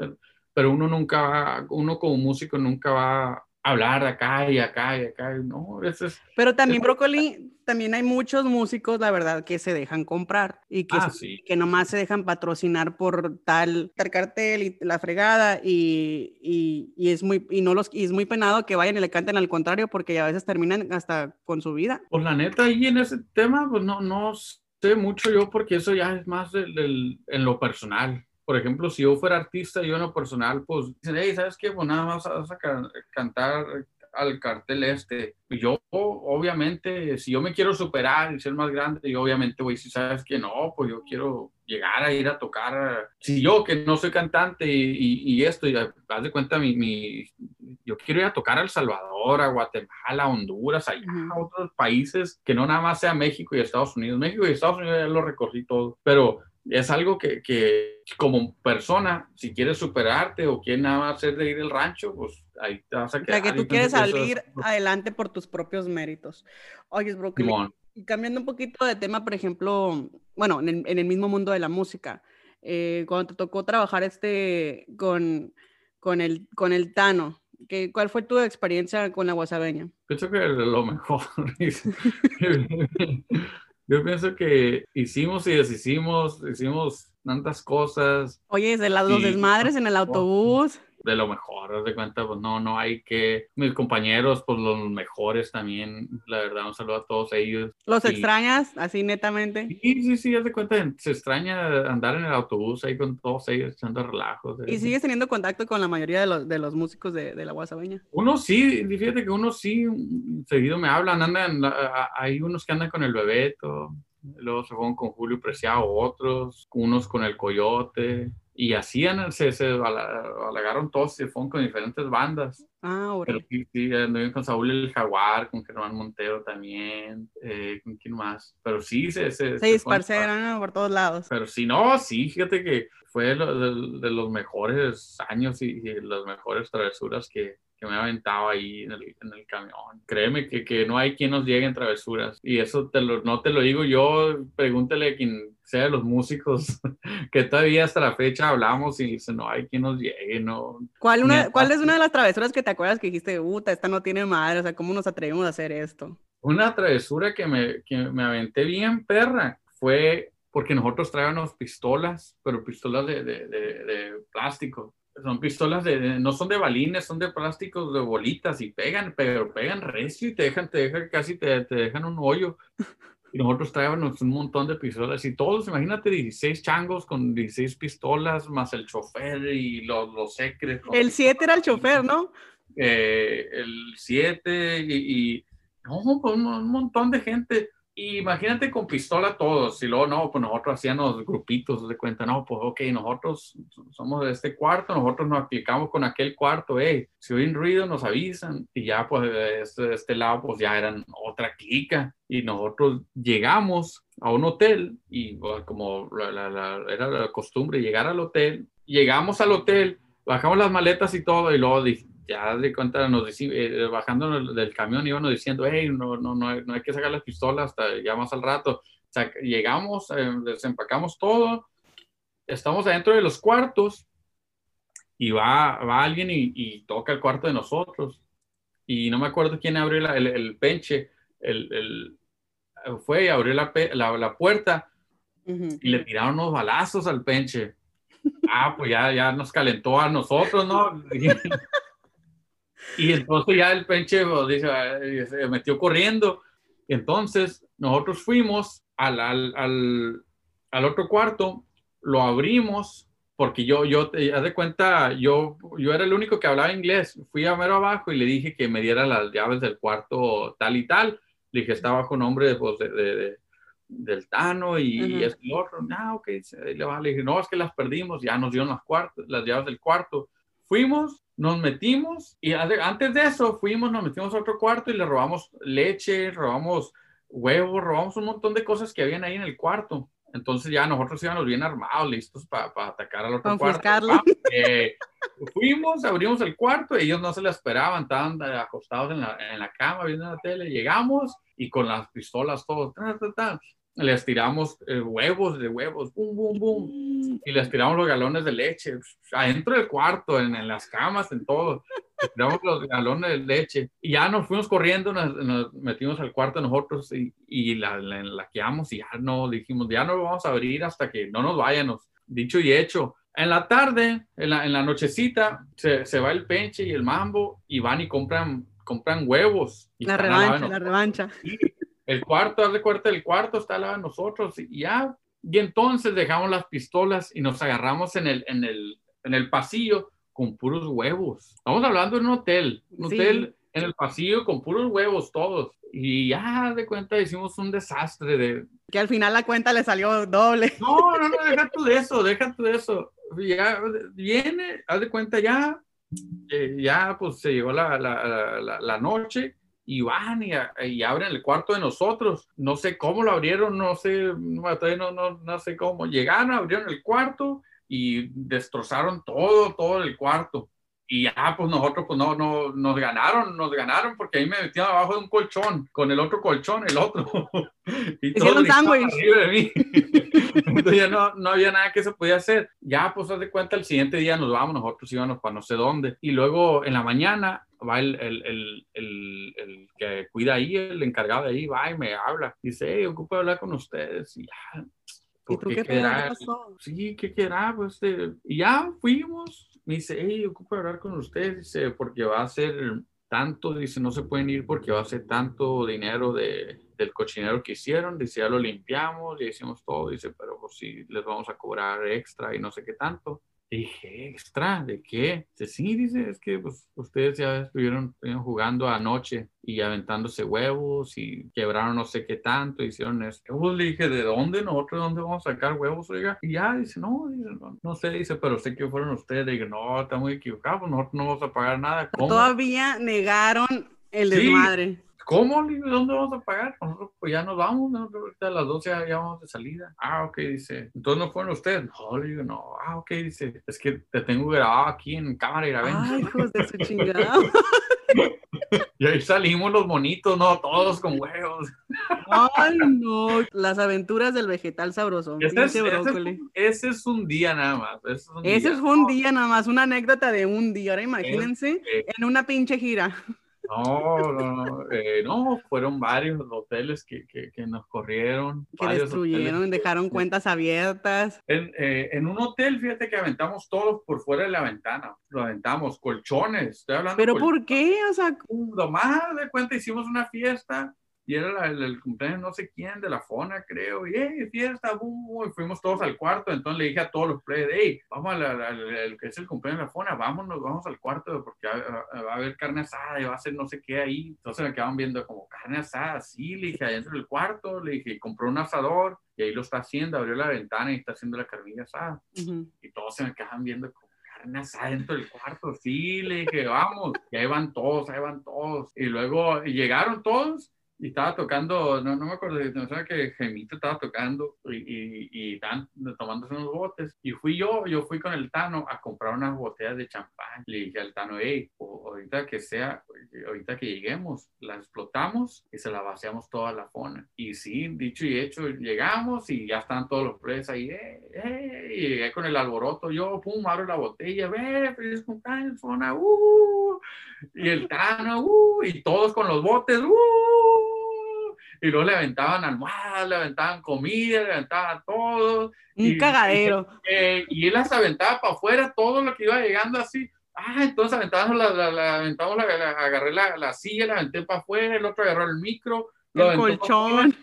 Speaker 2: Pero, uno nunca va, uno como músico nunca va a hablar acá y acá y acá, no, eso es...
Speaker 1: Pero también, Brócoli, también hay muchos músicos, la verdad, que se dejan comprar y que,
Speaker 2: ah, sí.
Speaker 1: que nomás se dejan patrocinar por tal, tal cartel y la fregada y, y, y, es muy, y, no los, y es muy penado que vayan y le canten al contrario porque a veces terminan hasta con su vida.
Speaker 2: Pues la neta, ahí en ese tema, pues no, no sé mucho yo porque eso ya es más del, del, en lo personal por ejemplo, si yo fuera artista, yo en lo personal, pues dicen, hey, ¿sabes qué? Pues nada más vas a cantar al cartel este. Yo, obviamente, si yo me quiero superar y ser más grande, yo obviamente voy, si sabes que no, pues yo quiero llegar a ir a tocar. Si yo, que no soy cantante y, y, y esto, y haz de cuenta, mi, mi, yo quiero ir a tocar a El Salvador, a Guatemala, a Honduras, allá, a otros países, que no nada más sea México y Estados Unidos. México y Estados Unidos ya lo recorrí todo, pero es algo que, que, como persona, si quieres superarte o quieres nada más hacer de ir el rancho, pues ahí te vas a quedar.
Speaker 1: O sea, que tú quieres salir es... adelante por tus propios méritos. Oye, y cambiando un poquito de tema, por ejemplo, bueno, en el, en el mismo mundo de la música, eh, cuando te tocó trabajar este con, con, el, con el Tano, ¿qué, ¿cuál fue tu experiencia con la guasabeña?
Speaker 2: Pienso que lo mejor. *laughs* *laughs* Yo pienso que hicimos y deshicimos, hicimos tantas cosas.
Speaker 1: Oye, de las dos desmadres en el autobús.
Speaker 2: De lo mejor, haz de cuenta, pues no, no hay que, mis compañeros, pues los mejores también, la verdad, un saludo a todos ellos.
Speaker 1: ¿Los extrañas así netamente?
Speaker 2: Sí, sí, sí, haz de cuenta, se extraña andar en el autobús ahí con todos ellos echando relajos.
Speaker 1: ¿Y sigues teniendo contacto con la mayoría de los, de los músicos de, de la Guasabeña?
Speaker 2: Uno sí, fíjate que uno sí, seguido me hablan, andan, hay unos que andan con el Bebeto, luego se fueron con Julio Preciado otros, unos con el Coyote, y así se, se halagaron todos, se fueron con diferentes bandas.
Speaker 1: Ah,
Speaker 2: Pero sí, sí, con Saúl el Jaguar, con Germán Montero también, eh, con quién más. Pero sí, se... Se,
Speaker 1: se, se por todos lados.
Speaker 2: Pero sí, no, sí, fíjate que fue de, de, los mejores años y, y las mejores travesuras que, que me aventado ahí en el, en el camión. Créeme que, que, no hay quien nos llegue en travesuras. Y eso te lo, no te lo digo yo, pregúntale a quien sea de los músicos, *laughs* que todavía hasta la fecha hablamos y dice, no hay quien nos llegue, no.
Speaker 1: ¿Cuál, una, ¿cuál es una de las travesuras que te acuerdas que dijiste, puta, esta no tiene madre, o sea, ¿cómo nos atrevimos a hacer esto?
Speaker 2: Una travesura que me, que me aventé bien perra fue porque nosotros traíamos pistolas, pero pistolas de, de, de, de plástico son pistolas de, no son de balines, son de plásticos de bolitas y pegan, pero pegan recio y te dejan, te dejan casi te, te dejan un hoyo. Y nosotros traíamos un montón de pistolas y todos, imagínate, 16 changos con 16 pistolas, más el chofer y los, los secretos.
Speaker 1: El 7 era el chofer, ¿no?
Speaker 2: Eh, el 7 y, y, no, pues un montón de gente imagínate con pistola todos, y luego no, pues nosotros hacíamos grupitos de cuenta, no, pues ok, nosotros somos de este cuarto, nosotros nos aplicamos con aquel cuarto, hey, si oyen ruido nos avisan, y ya pues de este, este lado pues ya eran otra clica, y nosotros llegamos a un hotel, y pues, como era la costumbre llegar al hotel, llegamos al hotel, bajamos las maletas y todo, y luego ya de cuenta, nos eh, bajando del camión íbamos diciendo, hey, no, no, no, hay, no hay que sacar las pistolas hasta ya más al rato. O sea, llegamos, eh, desempacamos todo, estamos adentro de los cuartos y va, va alguien y, toca el cuarto de nosotros. Y no me acuerdo quién abrió el, el, penche, el, el, fue y abrió la, la, la puerta y le tiraron unos balazos al penche. Ah, pues ya, ya nos calentó a nosotros, ¿no? *laughs* Y entonces ya el penche pues, dice, eh, se metió corriendo. Entonces nosotros fuimos al, al, al, al, otro cuarto, lo abrimos, porque yo, yo, haz de cuenta, yo, yo era el único que hablaba inglés. Fui a mero abajo y le dije que me diera las llaves del cuarto tal y tal. Le dije, está bajo nombre pues, de, de, del Tano y, uh -huh. es el otro. No, ok, le dije, no, es que las perdimos, ya nos dieron las, las llaves del cuarto. Fuimos, nos metimos y antes de eso fuimos, nos metimos a otro cuarto y le robamos leche, robamos huevos, robamos un montón de cosas que habían ahí en el cuarto. Entonces ya nosotros íbamos bien armados, listos para pa atacar al otro cuarto. *laughs* Eh, fuimos, abrimos el cuarto, ellos no se la esperaban, estaban acostados en la, en la cama viendo la tele. Llegamos y con las pistolas todos, les tiramos eh, huevos de huevos, boom, boom, boom, y les tiramos los galones de leche, adentro del cuarto, en, en las camas, en todo, les tiramos los galones de leche, y ya nos fuimos corriendo, nos, nos metimos al cuarto nosotros y, y la, la, la y ya no, dijimos, ya no lo vamos a abrir hasta que no nos vayamos, dicho y hecho. En la tarde, en la, en la nochecita, se, se va el penche y el mambo y van y compran, compran huevos. Y
Speaker 1: la revancha, la revancha.
Speaker 2: El cuarto, haz de cuenta, el cuarto está al lado de nosotros y ya. Y entonces dejamos las pistolas y nos agarramos en el, en el, en el pasillo con puros huevos. Estamos hablando de un hotel, un sí. hotel en el pasillo con puros huevos todos. Y ya de cuenta hicimos un desastre de...
Speaker 1: Que al final la cuenta le salió doble.
Speaker 2: No, no, no, deja tú de eso, deja tú de eso. Ya viene, haz de cuenta ya, eh, ya pues se llegó la, la, la, la noche y van y, y, abren el cuarto de nosotros. No sé cómo lo abrieron, no sé, no, no, no sé cómo. Llegaron, abrieron el cuarto y destrozaron todo, todo el cuarto. Y ya, pues nosotros, pues no, no, nos ganaron, nos ganaron porque ahí me metieron abajo de un colchón, con el otro colchón, el otro. *laughs*
Speaker 1: y todo
Speaker 2: de mí. *laughs* Entonces ya no, no había nada que se podía hacer. Ya, pues, haz de cuenta, el siguiente día nos vamos, nosotros íbamos para no sé dónde. Y luego en la mañana va el, el, el, el, que cuida ahí, el encargado de ahí, va y me habla. Dice, hey, ocupo hablar con ustedes. Y ya,
Speaker 1: ¿Y tú qué, pasó?
Speaker 2: Sí, ¿qué querá? Pues, este, y ya fuimos. Me dice, hey, ocupo hablar con usted, dice, porque va a ser tanto, dice, no se pueden ir porque va a ser tanto dinero de, del cochinero que hicieron, dice, ya lo limpiamos, ya hicimos todo, dice, pero pues sí, les vamos a cobrar extra y no sé qué tanto. Dije, ¿extra? ¿De qué? Dice, sí, dice, es que pues, ustedes ya estuvieron, jugando anoche y aventándose huevos y quebraron no sé qué tanto, hicieron esto. Yo le dije, ¿de dónde? ¿Nosotros de dónde vamos a sacar huevos, oiga? Y ya, dice, no, no, sé, dice, pero sé que fueron ustedes. Le dije, no, está muy equivocado, pues nosotros no vamos a pagar nada.
Speaker 1: Todavía negaron el desmadre.
Speaker 2: ¿Cómo? ¿Dónde vamos a pagar? Nosotros pues ya nos vamos, nosotros ahorita a las 12 ya, vamos de salida. Ah, ok, dice. Entonces no fueron ustedes. No, le digo, no. Ah, ok, dice. Es que te tengo grabado aquí en cámara y grabé.
Speaker 1: Ay, hijos de su *laughs* chingada.
Speaker 2: y ahí salimos los monitos, ¿no? Todos con huevos.
Speaker 1: Ay, no. Las aventuras del vegetal sabroso.
Speaker 2: Ese es, ese es, un día nada más.
Speaker 1: Ese es un, día. nada más. Una anécdota de un día. Ahora imagínense en una pinche gira.
Speaker 2: No, no, eh, no, fueron varios hoteles que, que, que nos corrieron.
Speaker 1: Que destruyeron, dejaron cuentas abiertas.
Speaker 2: En, eh, en, un hotel, fíjate que aventamos todos por fuera de la ventana. Lo aventamos, colchones, estoy hablando.
Speaker 1: ¿Pero por qué? O sea,
Speaker 2: más de cuenta hicimos una fiesta y era el, cumpleaños no sé quién de la Fona, creo, y hey, fiesta, boom, y fuimos todos al cuarto, entonces le dije a todos los players, hey, vamos al que es el cumpleaños de la Fona, vámonos, vamos al cuarto, porque va, a haber carne asada y va a ser no sé qué ahí, entonces me quedaban viendo como carne asada, sí, le dije, adentro del cuarto, le dije, compró un asador, y ahí lo está haciendo, abrió la ventana y está haciendo la carnilla asada, y todos se me quedaban viendo como, carne asada dentro del cuarto, sí, le dije, vamos, y ahí van todos, ahí van todos, y luego llegaron todos, y estaba tocando, no, no me acuerdo, no sé que Gemito estaba tocando y, y, y estaban tomándose unos botes. Y fui yo, yo fui con el Tano a comprar unas botellas de champán. Le dije al Tano, hey, ahorita que sea, ahorita que lleguemos, la explotamos y se la vaciamos toda la fona. Y sí, dicho y hecho, llegamos y ya están todos los presos ahí, eh, eh, y llegué con el alboroto, yo, pum, abro la botella, ve, feliz cumpleaños, fona, uh, y el Tano, uh, y todos con los botes, uh, y luego le aventaban almohadas, le aventaban comida, le aventaban todo.
Speaker 1: Un
Speaker 2: y,
Speaker 1: cagadero.
Speaker 2: Eh, y, él las aventaba para afuera, todo lo que iba llegando así. Ah, entonces aventamos la, la, la, aventamos la, agarré la, la, silla, la aventé para afuera, el otro agarró el micro.
Speaker 1: El colchón.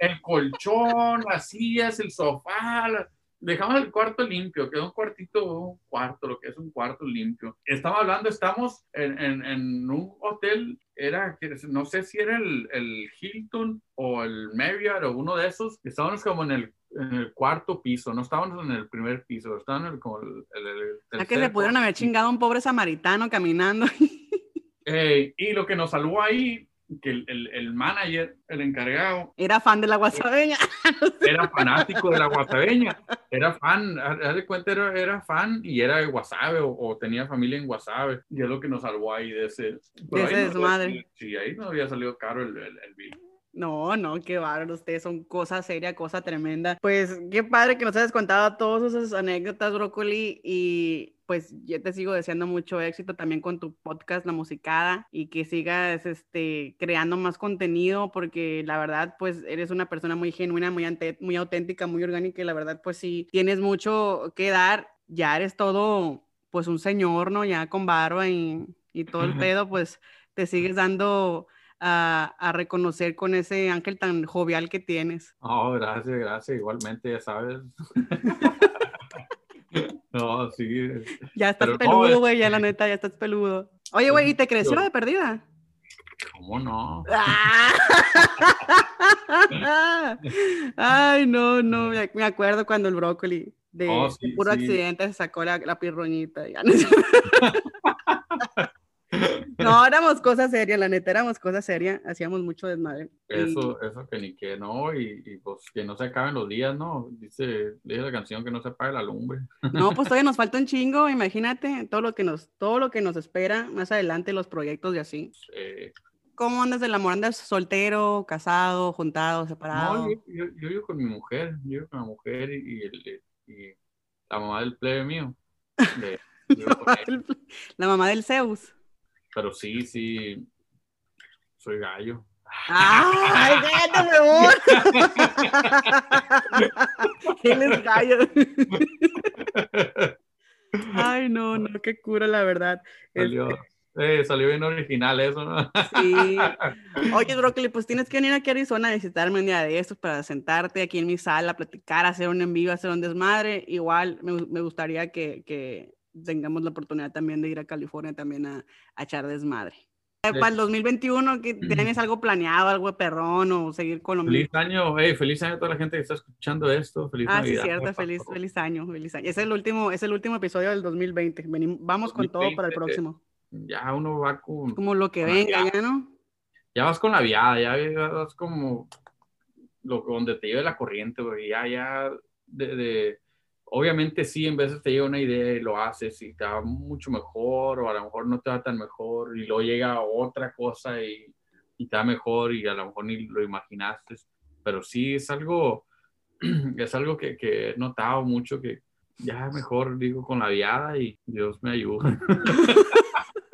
Speaker 2: El colchón, las sillas, el sofá, dejamos el cuarto limpio, quedó un cuartito, un cuarto, lo que es un cuarto limpio. Estamos hablando, estamos en, en, en un hotel, era, no sé si era el, el, Hilton o el Marriott o uno de esos, estábamos como en el, en el cuarto piso, no estábamos en el primer piso, estábamos en el, como el,
Speaker 1: el, ¿A que le pudieron haber chingado a un pobre samaritano caminando?
Speaker 2: Eh, y lo que nos salvó ahí que el, el, el, manager, el encargado...
Speaker 1: Era fan de la guasabeña. *laughs*
Speaker 2: Era fanático de la guasabeña. Era fan, haz de cuenta, era, era, fan y era de Guasave o, tenía familia en Guasave. Y es lo que nos salvó ahí de ese...
Speaker 1: De ese desmadre.
Speaker 2: sí, ahí no había salido caro el, el, el bill.
Speaker 1: No, no, qué bárbaro, ustedes son cosa seria, cosa tremenda. Pues qué padre que nos hayas contado todas esas anécdotas, Brócoli, y pues yo te sigo deseando mucho éxito también con tu podcast La Musicada y que sigas este, creando más contenido porque la verdad pues eres una persona muy genuina, muy, muy auténtica, muy orgánica y la verdad pues sí tienes mucho que dar, ya eres todo pues un señor, ¿no? Ya con barba y, y todo el pedo pues te sigues dando a, reconocer con ese ángel tan jovial que tienes.
Speaker 2: Oh, gracias, gracias. Igualmente, ya sabes. *laughs* no, sí.
Speaker 1: Ya estás peludo, güey, ya la neta, ya estás peludo. Oye, güey, ¿y te creció de perdida?
Speaker 2: ¿Cómo no? *laughs*
Speaker 1: Ay, no, no, me acuerdo cuando el brócoli de, oh, puro accidente se sacó la, la pirroñita. Ya no *laughs* no, *laughs* éramos cosas serias, la neta, éramos cosas serias, hacíamos mucho desmadre.
Speaker 2: Eso, eso que ni que no, y, pues que no se acaben los días, ¿no? Dice, dice la canción que no se apague la lumbre.
Speaker 1: No, pues todavía *laughs* nos falta un chingo, imagínate, todo lo que nos, todo lo que nos espera más adelante, los proyectos y así. ¿Cómo andas del amor? ¿Andas soltero, casado, juntado, separado?
Speaker 2: No, yo, yo, vivo con mi mujer, yo vivo con la mujer y, el, y la mamá del plebe mío. *laughs*
Speaker 1: la mamá del Zeus.
Speaker 2: Pero sí, sí, soy gallo.
Speaker 1: ¡Ay, cállate, me ¿Qué les callo? Ay, no, no, qué cura, la verdad.
Speaker 2: Salió, eh, salió bien original eso, ¿no?
Speaker 1: Sí. *laughs* Oye, Broccoli, pues tienes que venir aquí a Arizona a visitarme un día de estos para sentarte aquí en mi sala, platicar, hacer un envío, hacer un desmadre. Igual me, me gustaría que, que, tengamos la oportunidad también de ir a California también a, a echar desmadre. Para el 2021, que tienes algo planeado, algo de perrón o seguir con lo
Speaker 2: Feliz año, hey, feliz año a toda la gente que está escuchando esto. Feliz
Speaker 1: ah,
Speaker 2: Navidad.
Speaker 1: sí, cierto, feliz, feliz año, feliz año. Es el último, es el último episodio del 2020. Venimos, vamos con todo para el próximo.
Speaker 2: Ya uno va con.
Speaker 1: Como lo que venga, ya, ¿no?
Speaker 2: Ya vas con la viada, ya vas como lo donde te lleve la corriente, güey. Ya, ya de, de obviamente sí, en veces te llega una idea y lo haces y te va mucho mejor o a lo mejor no te va tan mejor y luego llega otra cosa y, y te va mejor y a lo mejor ni lo imaginaste. Pero sí es algo, *clears throat* es algo que, que he notado mucho que ya mejor digo con la viada y Dios me ayuda. *laughs*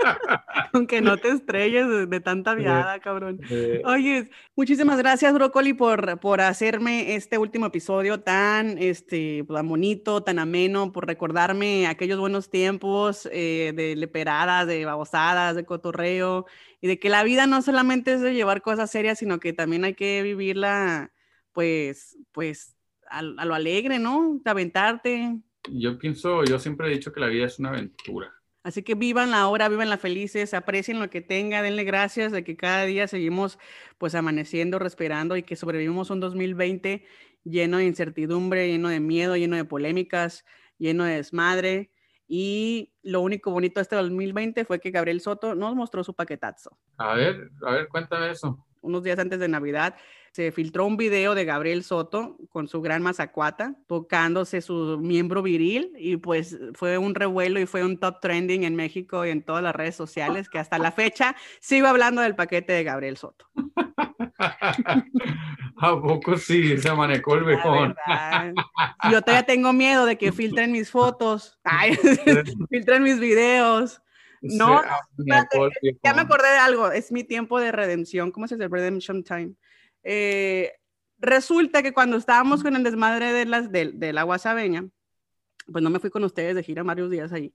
Speaker 2: *laughs*
Speaker 1: Aunque no te estrelles de, tanta viada, cabrón. Oye, muchísimas gracias, Brócoli, por, por hacerme este último episodio tan, este, tan bonito, tan ameno, por recordarme aquellos buenos tiempos eh, de leperadas, de babosadas, de cotorreo, y de que la vida no solamente es de llevar cosas serias, sino que también hay que vivirla, pues, pues, a, a lo alegre, ¿no? De aventarte.
Speaker 2: Yo pienso, yo siempre he dicho que la vida es una aventura
Speaker 1: Así que vivan la hora, vivan la felices, aprecien lo que tenga, denle gracias de que cada día seguimos pues amaneciendo, respirando y que sobrevivimos un 2020 lleno de incertidumbre, lleno de miedo, lleno de polémicas, lleno de desmadre. Y lo único bonito de este 2020 fue que Gabriel Soto nos mostró su paquetazo.
Speaker 2: A ver, a ver, cuéntame eso.
Speaker 1: Unos días antes de Navidad se filtró un video de Gabriel Soto con su gran mazacuata tocándose su miembro viril y pues fue un revuelo y fue un top trending en México y en todas las redes sociales que hasta la fecha sigo hablando del paquete de Gabriel Soto. *laughs*
Speaker 2: ¿A poco sí se manejó el mejor?
Speaker 1: Yo todavía tengo miedo de que *laughs* filtren mis fotos, *laughs* filtren mis videos. No, ya me acordé de algo, es mi tiempo de redención, ¿cómo se dice? Redemption time. Eh, resulta que cuando estábamos con el desmadre de, las, de, de, la guasabeña, pues no me fui con ustedes de gira varios días ahí.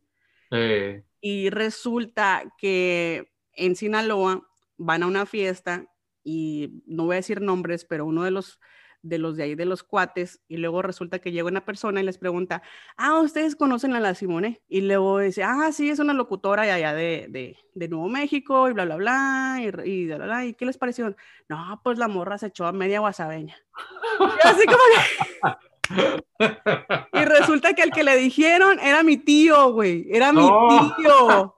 Speaker 1: Y resulta que en Sinaloa van a una fiesta y no voy a decir nombres, pero uno de los de los de ahí, de los cuates, y luego resulta que llega una persona y les pregunta, ah, ¿ustedes conocen a la Simone? Y luego dice, ah, sí, es una locutora allá de, de, de Nuevo México, y bla, bla, bla, y, y, bla, bla, ¿y qué les pareció? No, pues la morra se echó a media guasabeña. *laughs* y así como y resulta que el que le dijeron era mi tío, güey, era mi tío.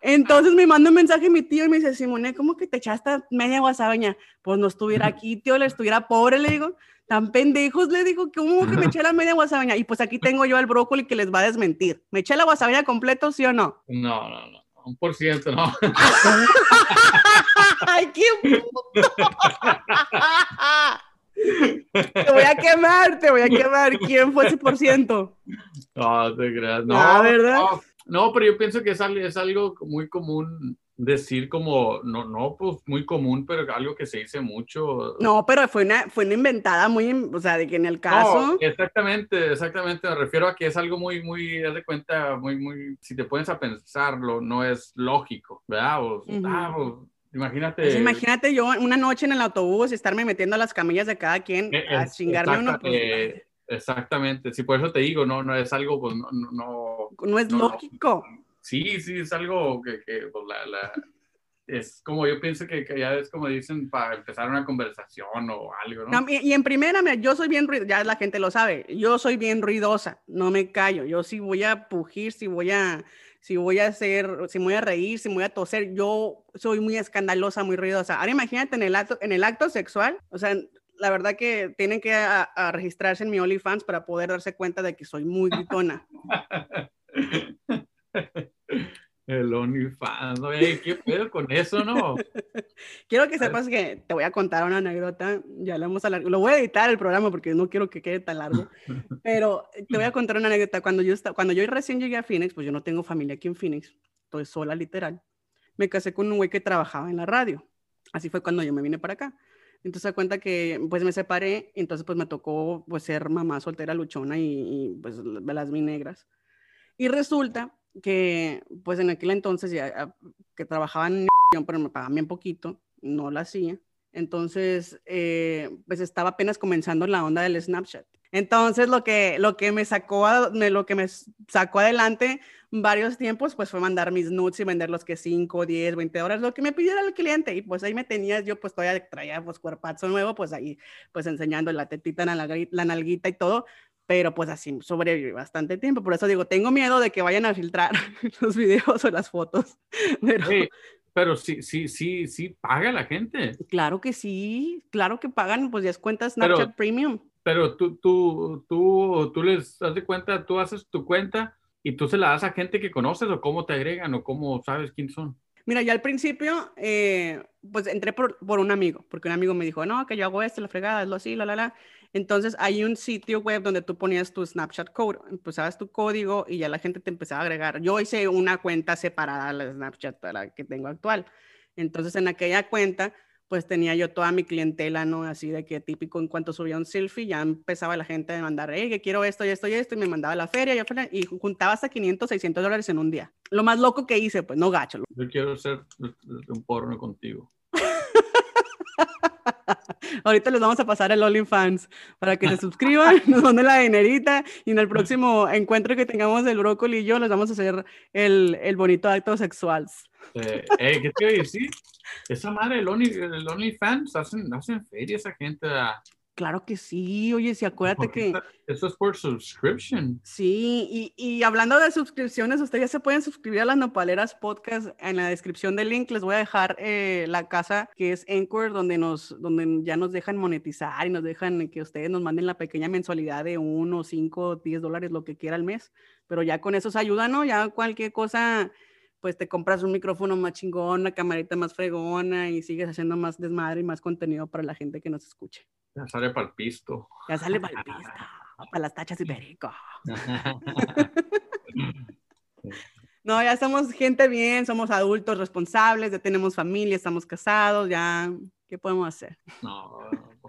Speaker 1: Entonces me manda un mensaje mi tío y me dice, Simone, ¿cómo que te echaste media guasabeña? Pues no estuviera aquí, tío, le estuviera pobre, le digo. Tan pendejos, le digo, ¿cómo que me eché la media guasabeña? Y pues aquí tengo yo al brócoli que les va a desmentir. ¿Me eché la guasabeña completo, sí o no?
Speaker 2: No, no, no. Un por ciento, no. *laughs*
Speaker 1: ¡Ay, qué Te voy a quemar, te voy a quemar. ¿Quién fue ese por ciento?
Speaker 2: No, te creas. No,
Speaker 1: ah, ¿verdad?
Speaker 2: No. No, pero yo pienso que es algo, es algo muy común decir como, no, no, pues muy común, pero algo que se dice mucho.
Speaker 1: No, pero fue una, fue una inventada muy, o sea, de que en el caso...
Speaker 2: No, exactamente, exactamente, me refiero a que es algo muy, muy, haz de cuenta, muy, muy, si te pones a pensarlo, no es lógico, ¿verdad? O, uh -huh. ah, pues, imagínate...
Speaker 1: Pues imagínate yo una noche en el autobús y estarme metiendo a las camillas de cada quien es, a chingarme uno. Pues,
Speaker 2: eh, Exactamente, sí, por eso te digo, no, no es algo, pues, no, no,
Speaker 1: no es no, lógico.
Speaker 2: Sí, sí, es algo que, que pues, la, la, es como yo pienso que, que, ya es como dicen para empezar una conversación o algo, ¿no?
Speaker 1: y, y, en primera, yo soy bien ruidosa, ya la gente lo sabe, yo soy bien ruidosa, no me callo, yo sí voy a pugir, si voy a, si voy a hacer, si voy a reír, si voy a toser, yo soy muy escandalosa, muy ruidosa. Ahora imagínate en el acto, en el acto sexual, o sea, la verdad que tienen que a, a registrarse en mi OnlyFans para poder darse cuenta de que soy muy gritona. *laughs*
Speaker 2: El OnlyFans, oye, ¿qué pedo con eso, no? *laughs*
Speaker 1: quiero que sepas que te voy a contar una anécdota, ya lo vamos a lo voy a editar el programa porque no quiero que quede tan largo, *laughs* pero te voy a contar una anécdota. Cuando yo, cuando yo recién llegué a Phoenix, pues yo no tengo familia aquí en Phoenix, estoy sola literal, me casé con un güey que trabajaba en la radio Así fue cuando yo me vine para acá. Entonces, se cuenta que pues me separé, entonces pues me tocó pues ser mamá soltera luchona y, pues las mi negras. Y resulta que pues en aquel entonces ya ah, que trabajaba en *laughs* pero me pagaban bien poquito, no lo hacía. Entonces, eh, pues estaba apenas comenzando la onda del Snapchat. Entonces, lo que, lo que me sacó, lo que me sacó adelante varios tiempos, pues fue mandar mis nudes y vender los que 5, 10, 20 horas, lo que me pidiera el cliente. Y pues ahí me tenías, yo pues todavía traía pues cuerpazo nuevo, pues ahí pues enseñando la tetita, la, la nalguita y todo. Pero pues así sobreviví bastante tiempo. Por eso digo, tengo miedo de que vayan a filtrar *laughs* los videos o las fotos. *laughs* Pero,
Speaker 2: pero sí, sí, sí, sí, paga la gente.
Speaker 1: Claro que sí, claro que pagan, pues ya es cuenta Snapchat Premium.
Speaker 2: Pero tú, tú, tú, tú les de cuenta, tú haces tu cuenta y tú se la das a gente que conoces o cómo te agregan o cómo sabes quién son.
Speaker 1: Mira, ya al principio, eh, pues entré por, por, un amigo, porque un amigo me dijo, no, que yo hago esto, la fregada, lo así, la, la, la. Entonces hay un sitio web donde tú ponías tu Snapchat code, empezabas tu código y ya la gente te empezaba a agregar. Yo hice una cuenta separada a la Snapchat para que tengo actual. Entonces en aquella cuenta pues tenía yo toda mi clientela, ¿no? Así de que típico en cuanto subía un selfie, ya empezaba la gente a mandar, hey, que quiero esto y esto y esto, y me mandaba a la feria, yo, y juntaba hasta 500, 600 dólares en un día. Lo más loco que hice, pues no gacho.
Speaker 2: Yo quiero hacer un porno contigo. *laughs*
Speaker 1: Ahorita les vamos a pasar el OnlyFans para que se suscriban, *laughs* nos manden la dinerita y en el próximo encuentro que tengamos el brócoli y yo les vamos a hacer el, el bonito acto sexual.
Speaker 2: Eh, ¿Qué te voy a decir? Esa madre, el, Only, OnlyFans, hacen, hacen feria esa gente.
Speaker 1: Claro que sí, oye, sí, acuérdate que...
Speaker 2: Eso es por subscription.
Speaker 1: Sí, y, y, hablando de suscripciones, ustedes ya se pueden suscribir a las Nopaleras Podcast. En la descripción del link les voy a dejar eh, la casa que es Anchor, donde, nos, donde ya nos dejan monetizar y nos dejan que ustedes nos manden la pequeña mensualidad de 1, 5, 10 dólares, lo que quiera al mes. Pero ya con eso se ayuda, ¿no? Ya cualquier cosa pues te compras un micrófono más chingón, una camarita más fregona y sigues haciendo más desmadre y más contenido para la gente que nos escuche.
Speaker 2: Ya sale para el pisto.
Speaker 1: Ya sale para el *laughs* pisto. para las tachas y perico. *laughs* no, ya somos gente bien, somos adultos responsables, ya tenemos familia, estamos casados, ya, ¿qué podemos hacer?
Speaker 2: No,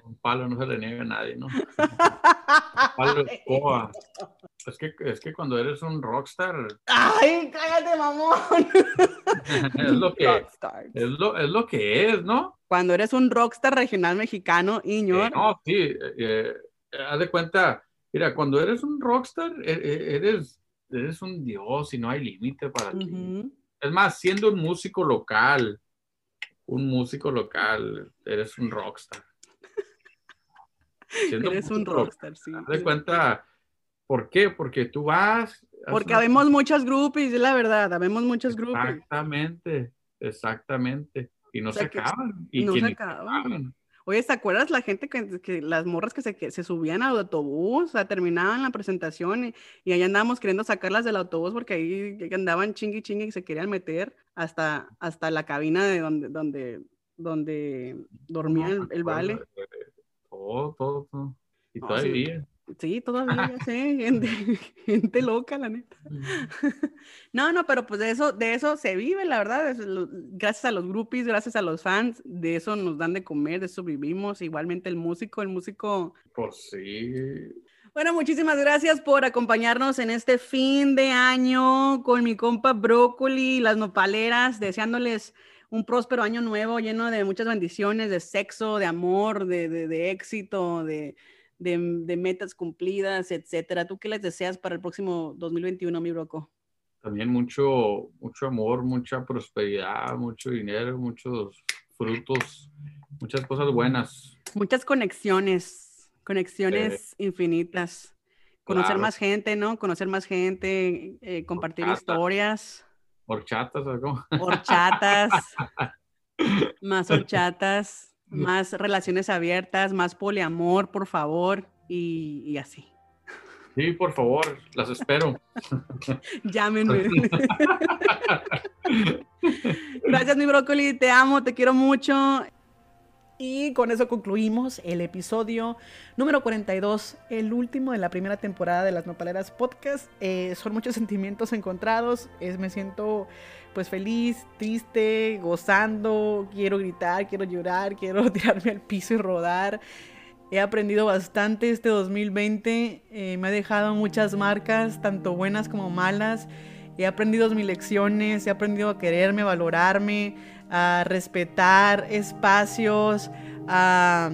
Speaker 2: un palo no se le niega a nadie, ¿no? *laughs* palo es coa. Es que, es que cuando eres un rockstar.
Speaker 1: ¡Ay, cállate, mamón! *laughs*
Speaker 2: es, lo que, es, lo, es lo que es, ¿no?
Speaker 1: Cuando eres un rockstar regional mexicano, Iñor.
Speaker 2: Eh, no, sí, eh, eh, haz de cuenta, mira, cuando eres un rockstar, e, e, eres, eres un dios y no hay límite para ti. Es más, siendo un músico local, un músico local, eres un rockstar. *laughs*
Speaker 1: eres un rockstar, sí.
Speaker 2: Haz de cuenta ¿Por qué? Porque tú vas.
Speaker 1: Porque habemos muchos grupos, es la verdad, habemos muchos grupos.
Speaker 2: Exactamente, exactamente. Y no se acaban. Y
Speaker 1: no se acaban. Oye, ¿te acuerdas la gente que, las morras que se, que se, subían al autobús, o sea, terminaban la presentación y, y ahí andábamos queriendo sacarlas del autobús porque ahí andaban chingui chingui y se querían meter hasta, hasta la cabina de donde, donde, donde dormía el, vale.
Speaker 2: Todo, todo, todo. Y todavía.
Speaker 1: Sí, todavía, sí, *laughs* *laughs* gente, loca, la neta. *laughs* No, no, pero pues de eso, de eso se vive, la verdad, gracias a los groupies, gracias a los fans, de eso nos dan de comer, de eso vivimos, igualmente el músico, el músico.
Speaker 2: Pues sí.
Speaker 1: Bueno, muchísimas gracias por acompañarnos en este fin de año con mi compa Brócoli, las nopaleras, deseándoles un próspero año nuevo lleno de muchas bendiciones, de sexo, de amor, de, de éxito, de de, metas cumplidas, etcétera. ¿Tú qué les deseas para el próximo 2021, mi broco?
Speaker 2: También mucho, mucho amor, mucha prosperidad, mucho dinero, muchos frutos, muchas cosas buenas.
Speaker 1: Muchas conexiones, conexiones infinitas. Conocer más gente, ¿no? Conocer más gente, eh, compartir historias.
Speaker 2: Horchatas, ¿o
Speaker 1: Horchatas. *laughs* más horchatas más relaciones abiertas, más poliamor, por favor, y, así.
Speaker 2: Sí, por favor, las espero. *laughs*
Speaker 1: Llámenme. *laughs* Gracias, mi brócoli, te amo, te quiero mucho. Y con eso concluimos el episodio número 42, el último de la primera temporada de las Nopaleras Podcast. Eh, son muchos sentimientos encontrados. Es, me siento pues feliz, triste, gozando. Quiero gritar, quiero llorar, quiero *laughs* tirarme al piso y rodar. He aprendido bastante este 2020. Eh, me ha dejado muchas marcas, tanto buenas como malas. He aprendido mis lecciones, he aprendido a quererme, a valorarme, a respetar espacios, a,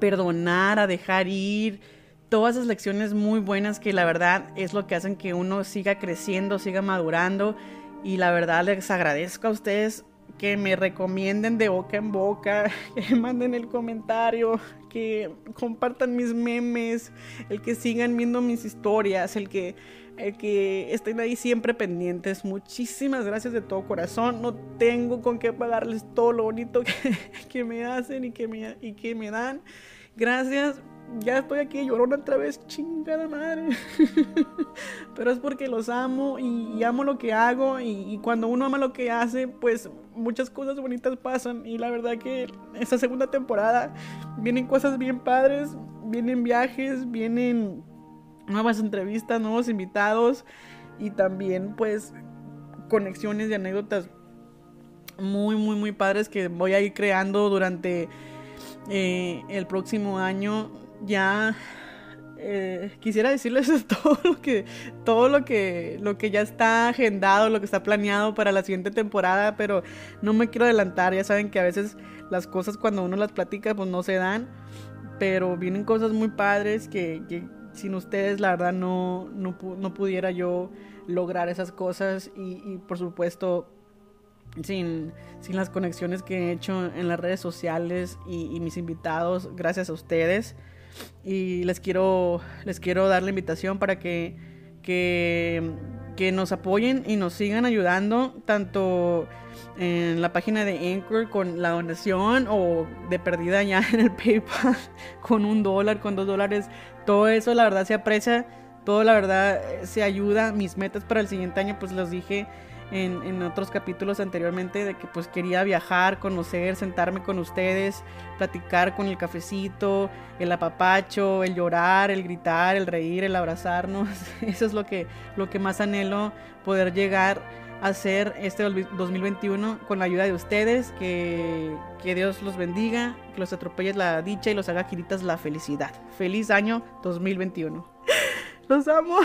Speaker 1: perdonar, a dejar ir. Todas esas lecciones muy buenas que la verdad es lo que hacen que uno siga creciendo, siga madurando. Y la verdad les agradezco a ustedes que me recomienden de boca en boca, *laughs* que manden el comentario, que compartan mis memes, el que sigan viendo mis historias, el que el que estén ahí siempre pendientes. Muchísimas gracias de todo corazón. No tengo con qué pagarles todo lo bonito *laughs* que, me hacen y que me, y que me dan. Gracias. Ya estoy aquí llorando otra vez, chingada madre. *laughs* Pero es porque los amo y, amo lo que hago. Y, y, cuando uno ama lo que hace, pues muchas cosas bonitas pasan. Y la verdad que esta segunda temporada vienen cosas bien padres. Vienen viajes, vienen nuevas entrevistas, nuevos invitados y también pues conexiones y anécdotas muy, muy, muy padres que voy a ir creando durante eh, el próximo año. Ya eh, quisiera decirles *laughs* todo lo que todo lo que lo que ya está agendado, lo que está planeado para la siguiente temporada, pero no me quiero adelantar. Ya saben que a veces las cosas cuando uno las platica pues no se dan, pero vienen cosas muy padres que, sin ustedes la verdad no, no, pudiera yo lograr esas cosas y, por supuesto sin, sin, las conexiones que he hecho en las redes sociales y, mis invitados gracias a ustedes y les quiero les quiero dar la invitación para que, que, que nos apoyen y nos sigan ayudando tanto en la página de Anchor con la donación o de perdida ya en el PayPal *laughs* con un dólar, con dos dólares. Todo eso la verdad se aprecia, todo la verdad se ayuda. Mis metas para el siguiente año pues los dije en, en, otros capítulos anteriormente de que pues quería viajar, conocer, sentarme con ustedes, platicar con el cafecito, el apapacho, el llorar, el gritar, el reír, el abrazarnos. *laughs* Eso es lo que, lo que más anhelo poder llegar a hacer este 2021 con la ayuda de ustedes, que, que Dios los bendiga, que los atropelle la dicha y los haga quiritas la felicidad. Feliz año 2021. *laughs* Los amo.